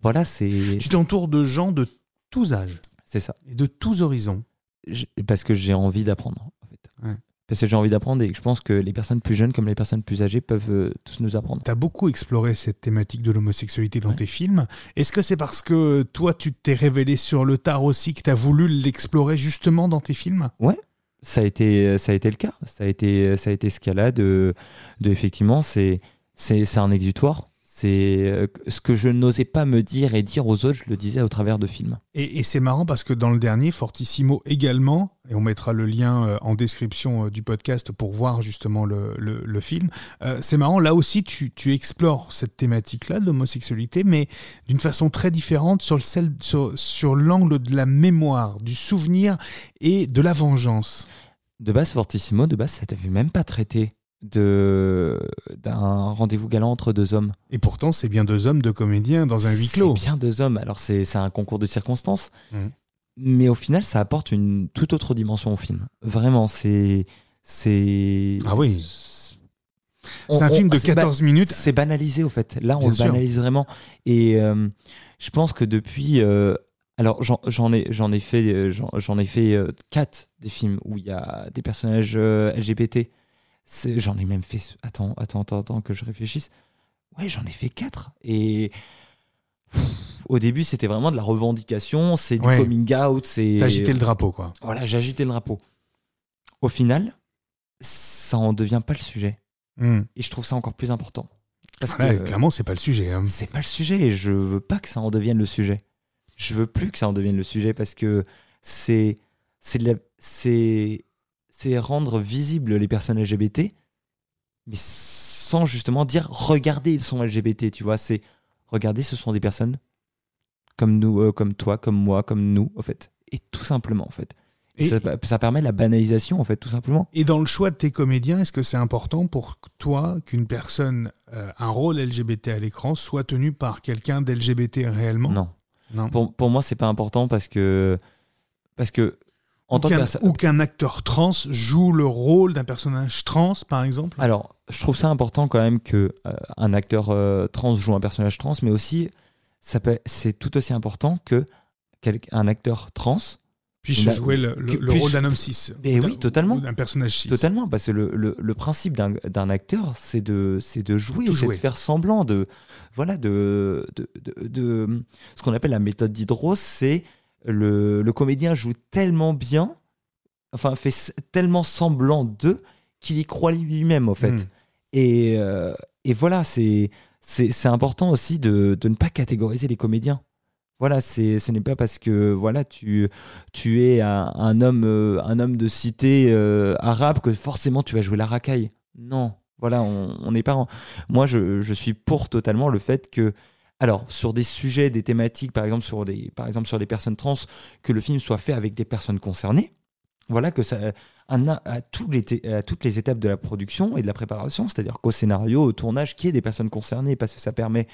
Speaker 2: voilà, c'est,
Speaker 1: Tu t'entoures de gens de tous âges
Speaker 2: c'est ça.
Speaker 1: et de tous horizons.
Speaker 2: Je- parce que j'ai envie d'apprendre, en fait.
Speaker 1: Ouais.
Speaker 2: Parce que j'ai envie d'apprendre et que je pense que les personnes plus jeunes comme les personnes plus âgées peuvent euh, tous nous apprendre.
Speaker 1: Tu as beaucoup exploré cette thématique de l'homosexualité dans
Speaker 2: Ouais.
Speaker 1: tes films. Est-ce que c'est parce que toi, tu t'es révélé sur le tard aussi que tu as voulu l'explorer justement dans tes films?
Speaker 2: Ça a été, le cas. Ça a été, ça a été ce cas-là de, de effectivement, c'est, c'est un exutoire. C'est euh, ce que je n'osais pas me dire et dire aux autres, je le disais au travers de films.
Speaker 1: Et, et c'est marrant parce que dans le dernier, Fortissimo également, et on mettra le lien euh, en description euh, du podcast pour voir justement le, le- le film, euh, c'est marrant, là aussi tu, tu explores cette thématique-là de l'homosexualité, mais d'une façon très différente sur, le- celle, sur, sur l'angle de la mémoire, du souvenir et de la vengeance.
Speaker 2: De base, Fortissimo, de base, ça devait même pas traiter de d'un rendez-vous galant entre deux hommes.
Speaker 1: Et pourtant, c'est bien deux hommes, deux comédiens dans un huis clos.
Speaker 2: C'est bien deux hommes. Alors c'est un concours de circonstances,
Speaker 1: Mhm.
Speaker 2: mais au final, ça apporte une toute autre dimension au film. Vraiment, c'est c'est
Speaker 1: Ah oui. C'est un
Speaker 2: on-
Speaker 1: film de
Speaker 2: c'est ba-
Speaker 1: 14 minutes.
Speaker 2: C'est banalisé au fait. Là, on
Speaker 1: Bien
Speaker 2: le
Speaker 1: sûr.
Speaker 2: banalise vraiment. Et euh, je pense que depuis, euh, alors j'en ai j'en ai fait j'en ai fait euh, quatre des films où il y a des personnages LGBT. J'en ai même fait. Attends, attends, attends, attends que je réfléchisse. Ouais, j'en ai fait quatre. Et pff, au début, c'était vraiment de la revendication. C'est du
Speaker 1: Ouais.
Speaker 2: coming out. C'est
Speaker 1: agité le drapeau, quoi.
Speaker 2: voilà, j'ai agité le drapeau. Au final, ça en devient pas le sujet.
Speaker 1: Hmm.
Speaker 2: Et je trouve ça encore plus important. Parce
Speaker 1: Ouais,
Speaker 2: que
Speaker 1: clairement, c'est pas le sujet. hein.
Speaker 2: c'est pas le sujet et je veux pas que ça en devienne le sujet. Je veux plus que ça en devienne le sujet parce que c'est c'est c'est rendre visibles les personnes LGBT mais sans justement dire regardez ils sont LGBT, tu vois, c'est regardez ce sont des personnes comme nous euh, comme toi, comme moi, comme nous en fait et tout simplement en fait.
Speaker 1: Et-
Speaker 2: ça, ça permet la banalisation, en fait, tout simplement.
Speaker 1: Et dans le choix de tes comédiens, est-ce que c'est important pour toi qu'une personne, euh, un rôle LGBT à l'écran, soit tenu par quelqu'un d'LGBT réellement?
Speaker 2: Non.
Speaker 1: Non.
Speaker 2: Pour, pour moi, c'est pas important parce que. Parce que. En
Speaker 1: Ou
Speaker 2: tant
Speaker 1: qu'un-
Speaker 2: personne.
Speaker 1: ou qu'un acteur trans joue le rôle d'un personnage trans, par exemple?
Speaker 2: Alors, je trouve ça important quand même que euh, un acteur euh, trans joue un personnage trans, mais aussi, ça peut- c'est tout aussi important que un acteur trans
Speaker 1: Puis-je
Speaker 2: Bah,
Speaker 1: jouer le, rôle d'un homme cis
Speaker 2: Mais oui, totalement.
Speaker 1: ou D'un personnage cis.
Speaker 2: Totalement, parce que le, principe d'un d'un acteur, c'est de, c'est de jouer, c'est de faire semblant, de, voilà, de, de, de- de- ce qu'on appelle la méthode d'Hydros, c'est le, le comédien joue tellement bien, enfin fait tellement semblant d'eux qu'il y croit lui-même en fait.
Speaker 1: Mm.
Speaker 2: Et, euh, et voilà, c'est important aussi de, de ne pas catégoriser les comédiens. Voilà, c'est ce n'est pas parce que voilà tu tu es un, un homme euh, un homme de cité euh, arabe que forcément tu vas jouer la racaille. Non, voilà, on on n'est pas. en- Moi, je, je suis pour totalement le fait que alors sur des sujets, des thématiques, par exemple sur des par exemple sur des personnes trans, que le film soit fait avec des personnes concernées. Voilà que ça un- à, tous les à toutes les étapes de la production et de la préparation, c'est-à-dire qu'au scénario, au tournage, qu'il y ait des personnes concernées, parce que ça permet,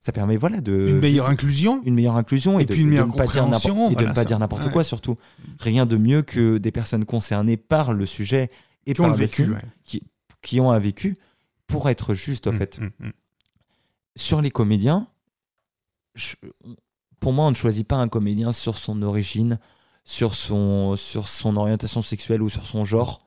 Speaker 2: ça permet voilà de
Speaker 1: Une meilleure inclusion
Speaker 2: une meilleure inclusion et,
Speaker 1: Et
Speaker 2: de,
Speaker 1: puis une
Speaker 2: de
Speaker 1: meilleure
Speaker 2: ne pas dire
Speaker 1: compréhension,
Speaker 2: n'importe- et de
Speaker 1: voilà
Speaker 2: ne pas
Speaker 1: ça.
Speaker 2: dire n'importe
Speaker 1: Ouais.
Speaker 2: quoi surtout. Rien de mieux que des personnes concernées par le sujet et
Speaker 1: qui ont
Speaker 2: par
Speaker 1: le vécu. ouais.
Speaker 2: qui ont un vécu pour être juste en
Speaker 1: Mm,
Speaker 2: fait.
Speaker 1: mm, mm.
Speaker 2: Sur les comédiens, je- pour moi, on ne choisit pas un comédien sur son origine, sur son, sur son orientation sexuelle ou sur son genre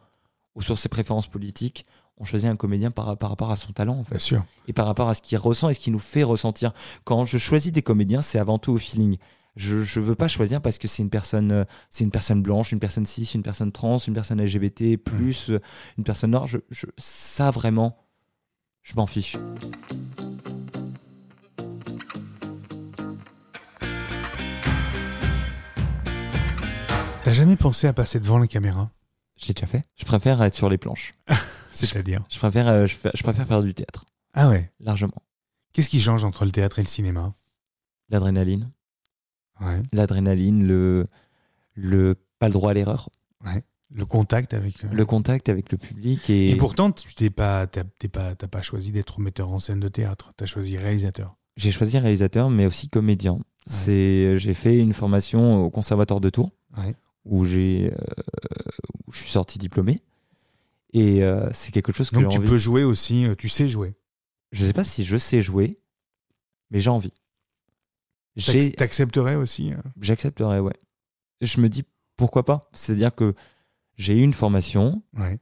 Speaker 2: ou sur ses préférences politiques. On choisit un comédien par, par rapport à son talent en fait
Speaker 1: Bien sûr.
Speaker 2: et par rapport à ce qu'il ressent et ce qu'il nous fait ressentir. Quand je choisis des comédiens, c'est avant tout au feeling. Je je veux pas choisir parce que c'est une personne euh, c'est une personne blanche, une personne cis, une personne trans, une personne LGBT plus euh, une personne noire. Je, je- ça vraiment, je m'en fiche.
Speaker 1: T'as jamais pensé à passer devant la caméra
Speaker 2: Je l'ai déjà fait. Je préfère être sur les planches.
Speaker 1: C'est-à-dire?
Speaker 2: Je préfère euh, je, préfère faire du théâtre
Speaker 1: Ah ouais?
Speaker 2: largement.
Speaker 1: Qu'est-ce qui change entre le théâtre et le cinéma?
Speaker 2: L'adrénaline,
Speaker 1: Ouais.
Speaker 2: l'adrénaline, le le pas le droit à l'erreur,
Speaker 1: Le contact avec. euh,
Speaker 2: le contact avec le public et,
Speaker 1: Et pourtant, tu t'es pas, t'as pas, pas choisi d'être metteur en scène de théâtre. T'as choisi réalisateur.
Speaker 2: J'ai choisi réalisateur, mais aussi comédien. C'est, j'ai fait une formation au conservatoire de Tours,
Speaker 1: Ouais.
Speaker 2: Où j'ai, euh, où je suis sorti diplômé. Et euh, c'est quelque chose que
Speaker 1: Donc tu
Speaker 2: envie.
Speaker 1: peux jouer aussi. euh, Tu sais jouer.
Speaker 2: Je sais pas si je sais jouer, mais j'ai envie.
Speaker 1: T'accepterais aussi. euh,
Speaker 2: j'accepterais, ouais. Je me dis pourquoi pas. C'est-à-dire que j'ai eu une formation,
Speaker 1: Ouais.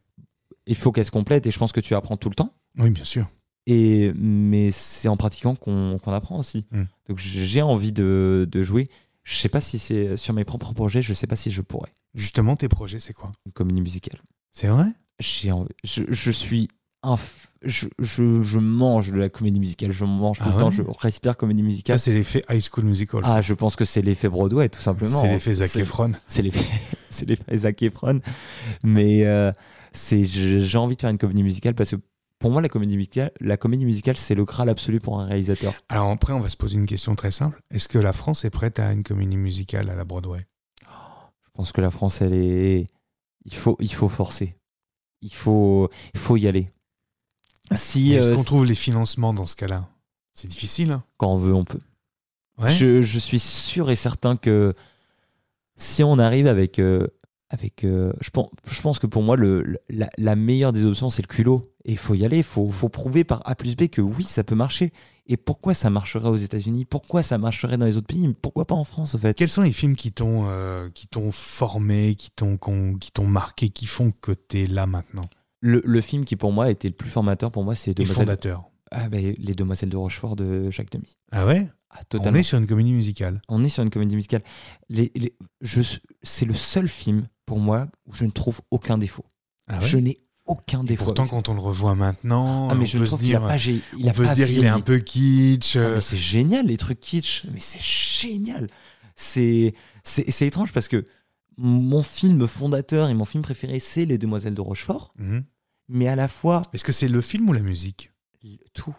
Speaker 2: il faut qu'elle se complète, et je pense que tu apprends tout le temps.
Speaker 1: Oui, bien sûr.
Speaker 2: Et mais c'est en pratiquant qu'on apprend aussi.
Speaker 1: Mm.
Speaker 2: Donc j'ai envie de, de jouer. Je sais pas si c'est sur mes propres projets, je sais pas si je pourrais.
Speaker 1: Justement, tes projets, c'est quoi?
Speaker 2: Une comédie musicale.
Speaker 1: C'est vrai?
Speaker 2: J'ai envie- je, je suis inf- je, je, je mange de la comédie musicale, je mange tout
Speaker 1: Ah
Speaker 2: le temps,
Speaker 1: ouais?
Speaker 2: je respire comédie
Speaker 1: Ça,
Speaker 2: musicale.
Speaker 1: c'est l'effet High School Musical.
Speaker 2: ah, je pense que c'est l'effet Broadway tout simplement.
Speaker 1: c'est l'effet Zac Efron.
Speaker 2: C'est l'effet c'est l'effet Zac Efron. Mais euh, c'est j'ai envie de faire une comédie musicale parce que pour moi la comédie musicale, la comédie musicale c'est le graal absolu pour un réalisateur.
Speaker 1: Alors après, on va se poser une question très simple. Est-ce que la France est prête à une comédie musicale à la Broadway?
Speaker 2: Je pense que la France, elle est. Il faut, il faut forcer. Il faut, il faut y aller. Si
Speaker 1: Est-ce
Speaker 2: euh,
Speaker 1: qu'on trouve les financements dans ce cas-là? C'est difficile. Hein
Speaker 2: quand on veut, on peut.
Speaker 1: ouais.
Speaker 2: Je, je suis sûr et certain que si on arrive avec, euh, avec, euh, je pense, je pense que pour moi le, le- la, la meilleure des options c'est le culot. Et il faut y aller. Il faut, faut prouver par A plus B que oui, ça peut marcher. Et pourquoi ça marcherait aux États-Unis? Pourquoi ça marcherait dans les autres pays? Pourquoi pas en France, en fait?
Speaker 1: Quels sont les films qui t'ont euh, qui t'ont formé, qui t'ont qui t'ont marqué, qui font que t'es là maintenant?
Speaker 2: Le, le film qui pour moi a été le plus formateur pour moi, c'est Demoiselles-
Speaker 1: fondateur.
Speaker 2: Ah, ben, Les Demoiselles de Rochefort de Jacques Demy.
Speaker 1: Ah ouais?
Speaker 2: Ah,
Speaker 1: On est sur une comédie musicale.
Speaker 2: On est sur une comédie musicale. Les, les- c'est le seul film, pour moi, où je ne trouve aucun défaut.
Speaker 1: Ah
Speaker 2: je n'ai aucun
Speaker 1: Et
Speaker 2: défaut.
Speaker 1: pourtant,
Speaker 2: avec ça.
Speaker 1: quand on le revoit maintenant,
Speaker 2: ah, mais
Speaker 1: on
Speaker 2: je
Speaker 1: peut se
Speaker 2: a
Speaker 1: dire,
Speaker 2: pas, il a
Speaker 1: on peut
Speaker 2: pas
Speaker 1: se dire qu'il est un peu kitsch.
Speaker 2: Ah, mais c'est génial, les trucs kitsch. Mais c'est génial. C'est, c'est, étrange parce que mon film fondateur et mon film préféré, c'est Les Demoiselles de Rochefort.
Speaker 1: mhm.
Speaker 2: Mais à la fois,
Speaker 1: Est-ce que c'est le film ou la musique?
Speaker 2: Tout.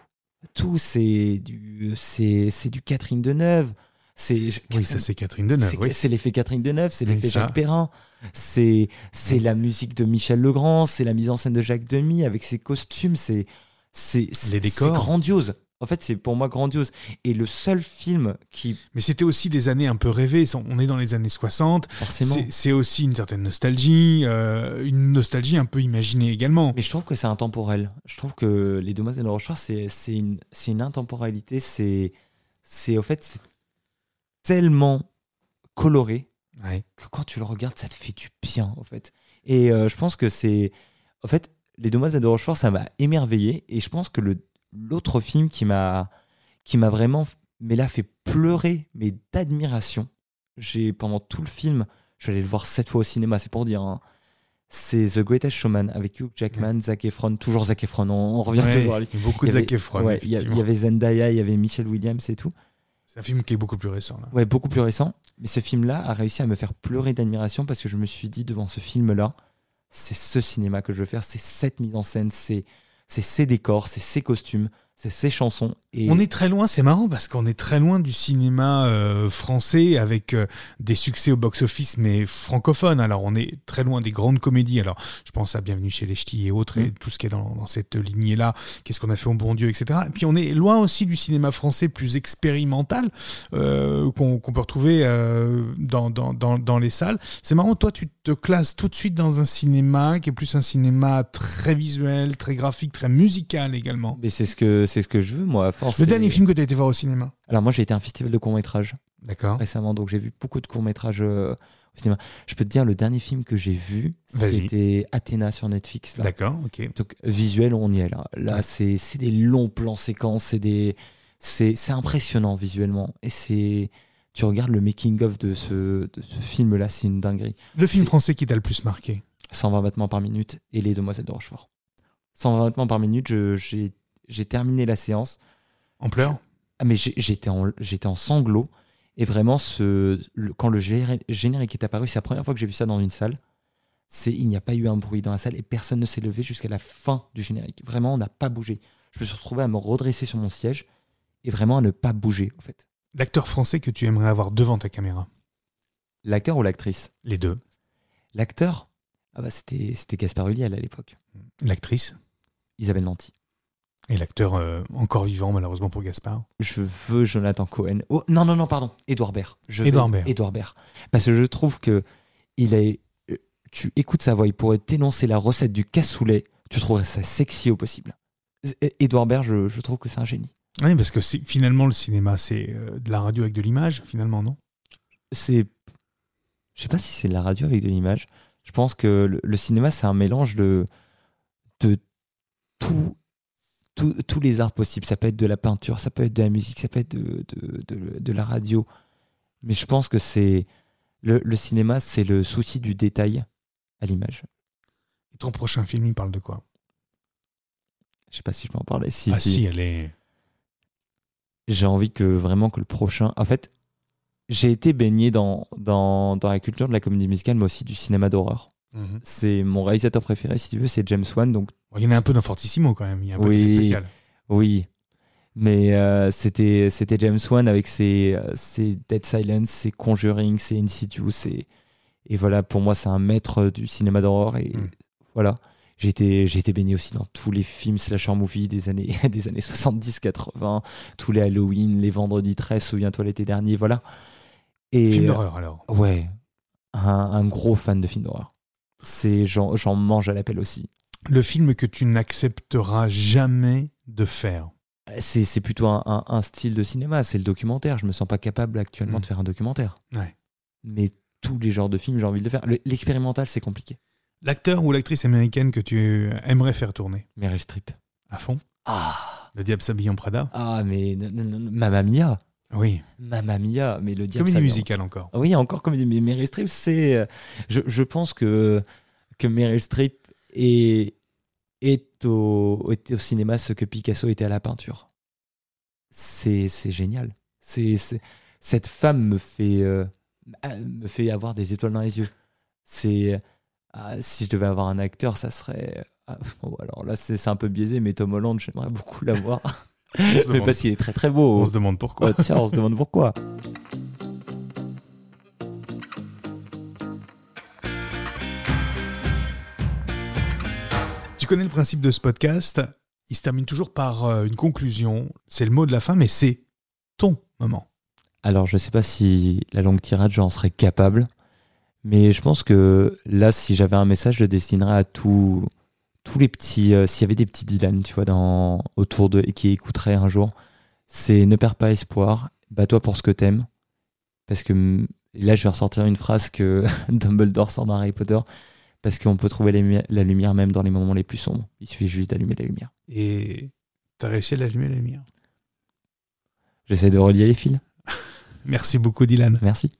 Speaker 2: Tout, c'est du, c'est du Catherine Deneuve. C'est
Speaker 1: oui, ça c'est Catherine Deneuve.
Speaker 2: C'est
Speaker 1: oui.
Speaker 2: l'effet Catherine Deneuve, c'est l'effet. Jacques Perrin, c'est c'est la musique de Michel Legrand, c'est la mise en scène de Jacques Demy avec ses costumes, c'est c'est c'est-
Speaker 1: décors.
Speaker 2: c'est grandiose. En fait, c'est pour moi grandiose. Et le seul film qui
Speaker 1: Mais c'était aussi des années un peu rêvées. On est dans les années 60.
Speaker 2: forcément.
Speaker 1: C'est aussi une certaine nostalgie, euh, une nostalgie un peu imaginée également.
Speaker 2: Mais je trouve que c'est intemporel. Je trouve que Les Demoiselles de Rochefort, c'est c'est une, c'est une intemporalité. C'est, c'est au fait, tellement coloré
Speaker 1: Ouais.
Speaker 2: que quand tu le regardes, ça te fait du bien, en fait. Et euh, je pense que c'est. En fait, Les Demoiselles de Rochefort, ça m'a émerveillé. Et je pense que l'autre film qui m'a, qui m'a vraiment, mais là, fait pleurer, mais d'admiration. J'ai, pendant tout le film, je suis allé le voir sept fois au cinéma, c'est pour dire. hein. C'est The Greatest Showman avec Hugh Jackman, Zac Efron, toujours Zac Efron, on, on revient
Speaker 1: Ouais,
Speaker 2: toujours à lui.
Speaker 1: beaucoup de Zac Efron.
Speaker 2: ouais, il y, avait Zendaya, il y avait Michelle Williams et tout.
Speaker 1: C'est un film qui est beaucoup plus récent. Là.
Speaker 2: Ouais, beaucoup plus récent. Mais ce film-là a réussi à me faire pleurer d'admiration parce que je me suis dit devant ce film-là, c'est ce cinéma que je veux faire, c'est cette mise en scène, c'est ces décors, c'est ces costumes, c'est ces chansons. Et
Speaker 1: On est très loin, c'est marrant parce qu'on est très loin du cinéma euh, français avec euh, des succès au box-office mais francophones. Alors on est très loin des grandes comédies. Alors je pense à Bienvenue chez les Ch'tis et autres et
Speaker 2: Mm.
Speaker 1: tout ce qui est dans, dans cette lignée-là. Qu'est-ce qu'on a fait au bon Dieu, etc. Et puis on est loin aussi du cinéma français plus expérimental euh, qu'on peut retrouver dans, dans les salles. C'est marrant, toi tu te classes tout de suite dans un cinéma qui est plus un cinéma très visuel, très graphique, très musical également.
Speaker 2: mais c'est ce que c'est ce que je veux moi à force.
Speaker 1: Le dernier film que tu as été voir au cinéma
Speaker 2: Alors moi j'ai été à un festival de court métrage
Speaker 1: D'accord.
Speaker 2: récemment, donc j'ai vu beaucoup de courts métrages au cinéma. Je peux te dire le dernier film que j'ai vu, c'était Athéna sur Netflix.
Speaker 1: D'accord, ok.
Speaker 2: Donc visuel, on y est là. Là,
Speaker 1: Ouais.
Speaker 2: c'est des longs plans séquences, c'est des c'est impressionnant visuellement et c'est tu regardes le making of de ce de ce film là, c'est une dinguerie.
Speaker 1: Le film français qui t'a le plus marqué?
Speaker 2: 120 battements par minute et les demoiselles de Rochefort. 120 battements par minute, j'ai j'ai terminé la séance.
Speaker 1: En pleurs?
Speaker 2: Ah, mais j'étais en j'étais en sanglots et vraiment ce le- quand le gé- générique est apparu, c'est la première fois que j'ai vu ça dans une salle. C'est il n'y a pas eu un bruit dans la salle et personne ne s'est levé jusqu'à la fin du générique. Vraiment, on n'a pas bougé. Je me suis retrouvé à me redresser sur mon siège et vraiment à ne pas bouger en fait.
Speaker 1: L'acteur français que tu aimerais avoir devant ta caméra?
Speaker 2: L'acteur ou l'actrice?
Speaker 1: Les deux.
Speaker 2: L'acteur? Ah bah c'était c'était Gaspard Ulliel à l'époque.
Speaker 1: L'actrice?
Speaker 2: Isabelle Nanty.
Speaker 1: Et l'acteur euh, encore vivant malheureusement pour Gaspard.
Speaker 2: Je veux Jonathan Cohen. Oh non non non pardon, Edouard Baird. Je veux
Speaker 1: Édouard Baird.
Speaker 2: Édouard Baird. Parce que je trouve que il est euh, tu écoutes sa voix, il pourrait t'énoncer la recette du cassoulet, tu trouverais ça sexy au possible. É- Édouard Baird, je, je trouve que c'est un génie.
Speaker 1: Oui, parce que finalement le cinéma c'est euh, de la radio avec de l'image finalement, non?
Speaker 2: C'est je sais pas si c'est de la radio avec de l'image. Je pense que le, le cinéma c'est un mélange de de tout tout- tous les arts possibles. Ça peut être de la peinture, ça peut être de la musique, ça peut être de, de, de- de la radio. Mais je pense que c'est le, le cinéma, c'est le souci du détail à l'image.
Speaker 1: Et ton prochain film il parle de quoi?
Speaker 2: Je sais pas si je peux en parler. Si,
Speaker 1: Ah
Speaker 2: si.
Speaker 1: si, elle est.
Speaker 2: J'ai envie que vraiment que le prochain. En fait, j'ai été baigné dans, dans, dans la culture de la comédie musicale, mais aussi du cinéma d'horreur.
Speaker 1: Mhm.
Speaker 2: C'est mon réalisateur préféré, si tu veux, c'est James Wan. Donc
Speaker 1: Il y en a un peu dans Fortissimo quand même, il y a un peu
Speaker 2: Oui.
Speaker 1: d'effet spécial.
Speaker 2: oui, mais euh, c'était James Wan avec ses, ses Dead Silence, ses Conjuring, ses Insidious, ses- et voilà pour moi c'est un maître du cinéma d'horreur et
Speaker 1: Mm.
Speaker 2: voilà. J'ai été, été baigné aussi dans tous les films slasher movie des années, des années 70-80, tous les Halloween, les Vendredis 13, souviens-toi l'été dernier, voilà. Et
Speaker 1: Film d'horreur alors.
Speaker 2: Ouais, un, un gros fan de films d'horreur. C'est j'en mange à l'appel aussi.
Speaker 1: Le film que tu n'accepteras jamais de faire.
Speaker 2: C'est c'est plutôt un, un- un style de cinéma, c'est le documentaire. Je me sens pas capable actuellement
Speaker 1: Mm.
Speaker 2: de faire un documentaire.
Speaker 1: Ouais.
Speaker 2: Mais tous les genres de films, j'ai envie de le faire. Le- L'expérimental, c'est compliqué.
Speaker 1: L'acteur ou l'actrice américaine que tu aimerais faire tourner?
Speaker 2: Meryl Streep.
Speaker 1: à fond?
Speaker 2: Ah,
Speaker 1: Le diable s'habille en Prada?
Speaker 2: Ah mais non, non, non, Mamma Mia.
Speaker 1: Oui.
Speaker 2: Mamma Mia, mais le diable
Speaker 1: Comédie musicale encore.
Speaker 2: Oui, encore comédie. Mais Meryl Streep, c'est. euh, Je, je pense que, que Meryl Streep est, est, au, est au cinéma ce que Picasso était à la peinture. C'est c'est génial. C'est Cette femme me fait, euh, me fait avoir des étoiles dans les yeux. C'est. ah, si je devais avoir un acteur, ça serait. ah, bon, alors là, c'est c'est un peu biaisé, mais Tom Holland, j'aimerais beaucoup l'avoir. Mais parce qu'il est très très beau.
Speaker 1: On se demande pourquoi.
Speaker 2: Oh, tiens, on se demande pourquoi.
Speaker 1: Tu connais le principe de ce podcast? Il se termine toujours par euh, une conclusion. C'est le mot de la fin, mais c'est ton moment.
Speaker 2: Alors, je ne sais pas si la longue tirade, j'en serais capable. Mais je pense que là, si j'avais un message, je le destinerais à tous tous les petits. euh, S'il y avait des petits Dylan, tu vois, dans, autour de. et qui écouteraient un jour, c'est ne perds pas espoir, bats-toi pour ce que t'aimes. Parce que mm, là, je vais ressortir une phrase que Dumbledore sort dans Harry Potter. Parce qu'on peut trouver la lumière, la lumière même dans les moments les plus sombres. Il suffit juste d'allumer la lumière.
Speaker 1: Et t'as réussi à l'allumer la lumière?
Speaker 2: J'essaie de relier les fils.
Speaker 1: Merci beaucoup, Dylan.
Speaker 2: Merci.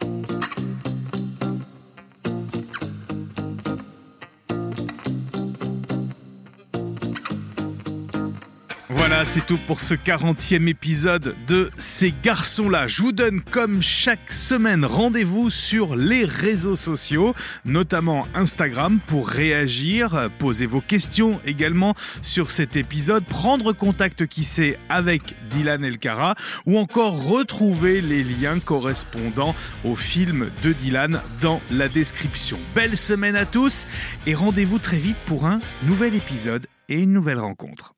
Speaker 1: C'est tout pour ce 40e épisode de Ces garçons-là. Je vous donne comme chaque semaine rendez-vous sur les réseaux sociaux, notamment Instagram, pour réagir, poser vos questions également sur cet épisode, prendre contact qui sait avec Dylan Elkara ou encore retrouver les liens correspondant au film de Dylan dans la description. Belle semaine à tous et rendez-vous très vite pour un nouvel épisode et une nouvelle rencontre.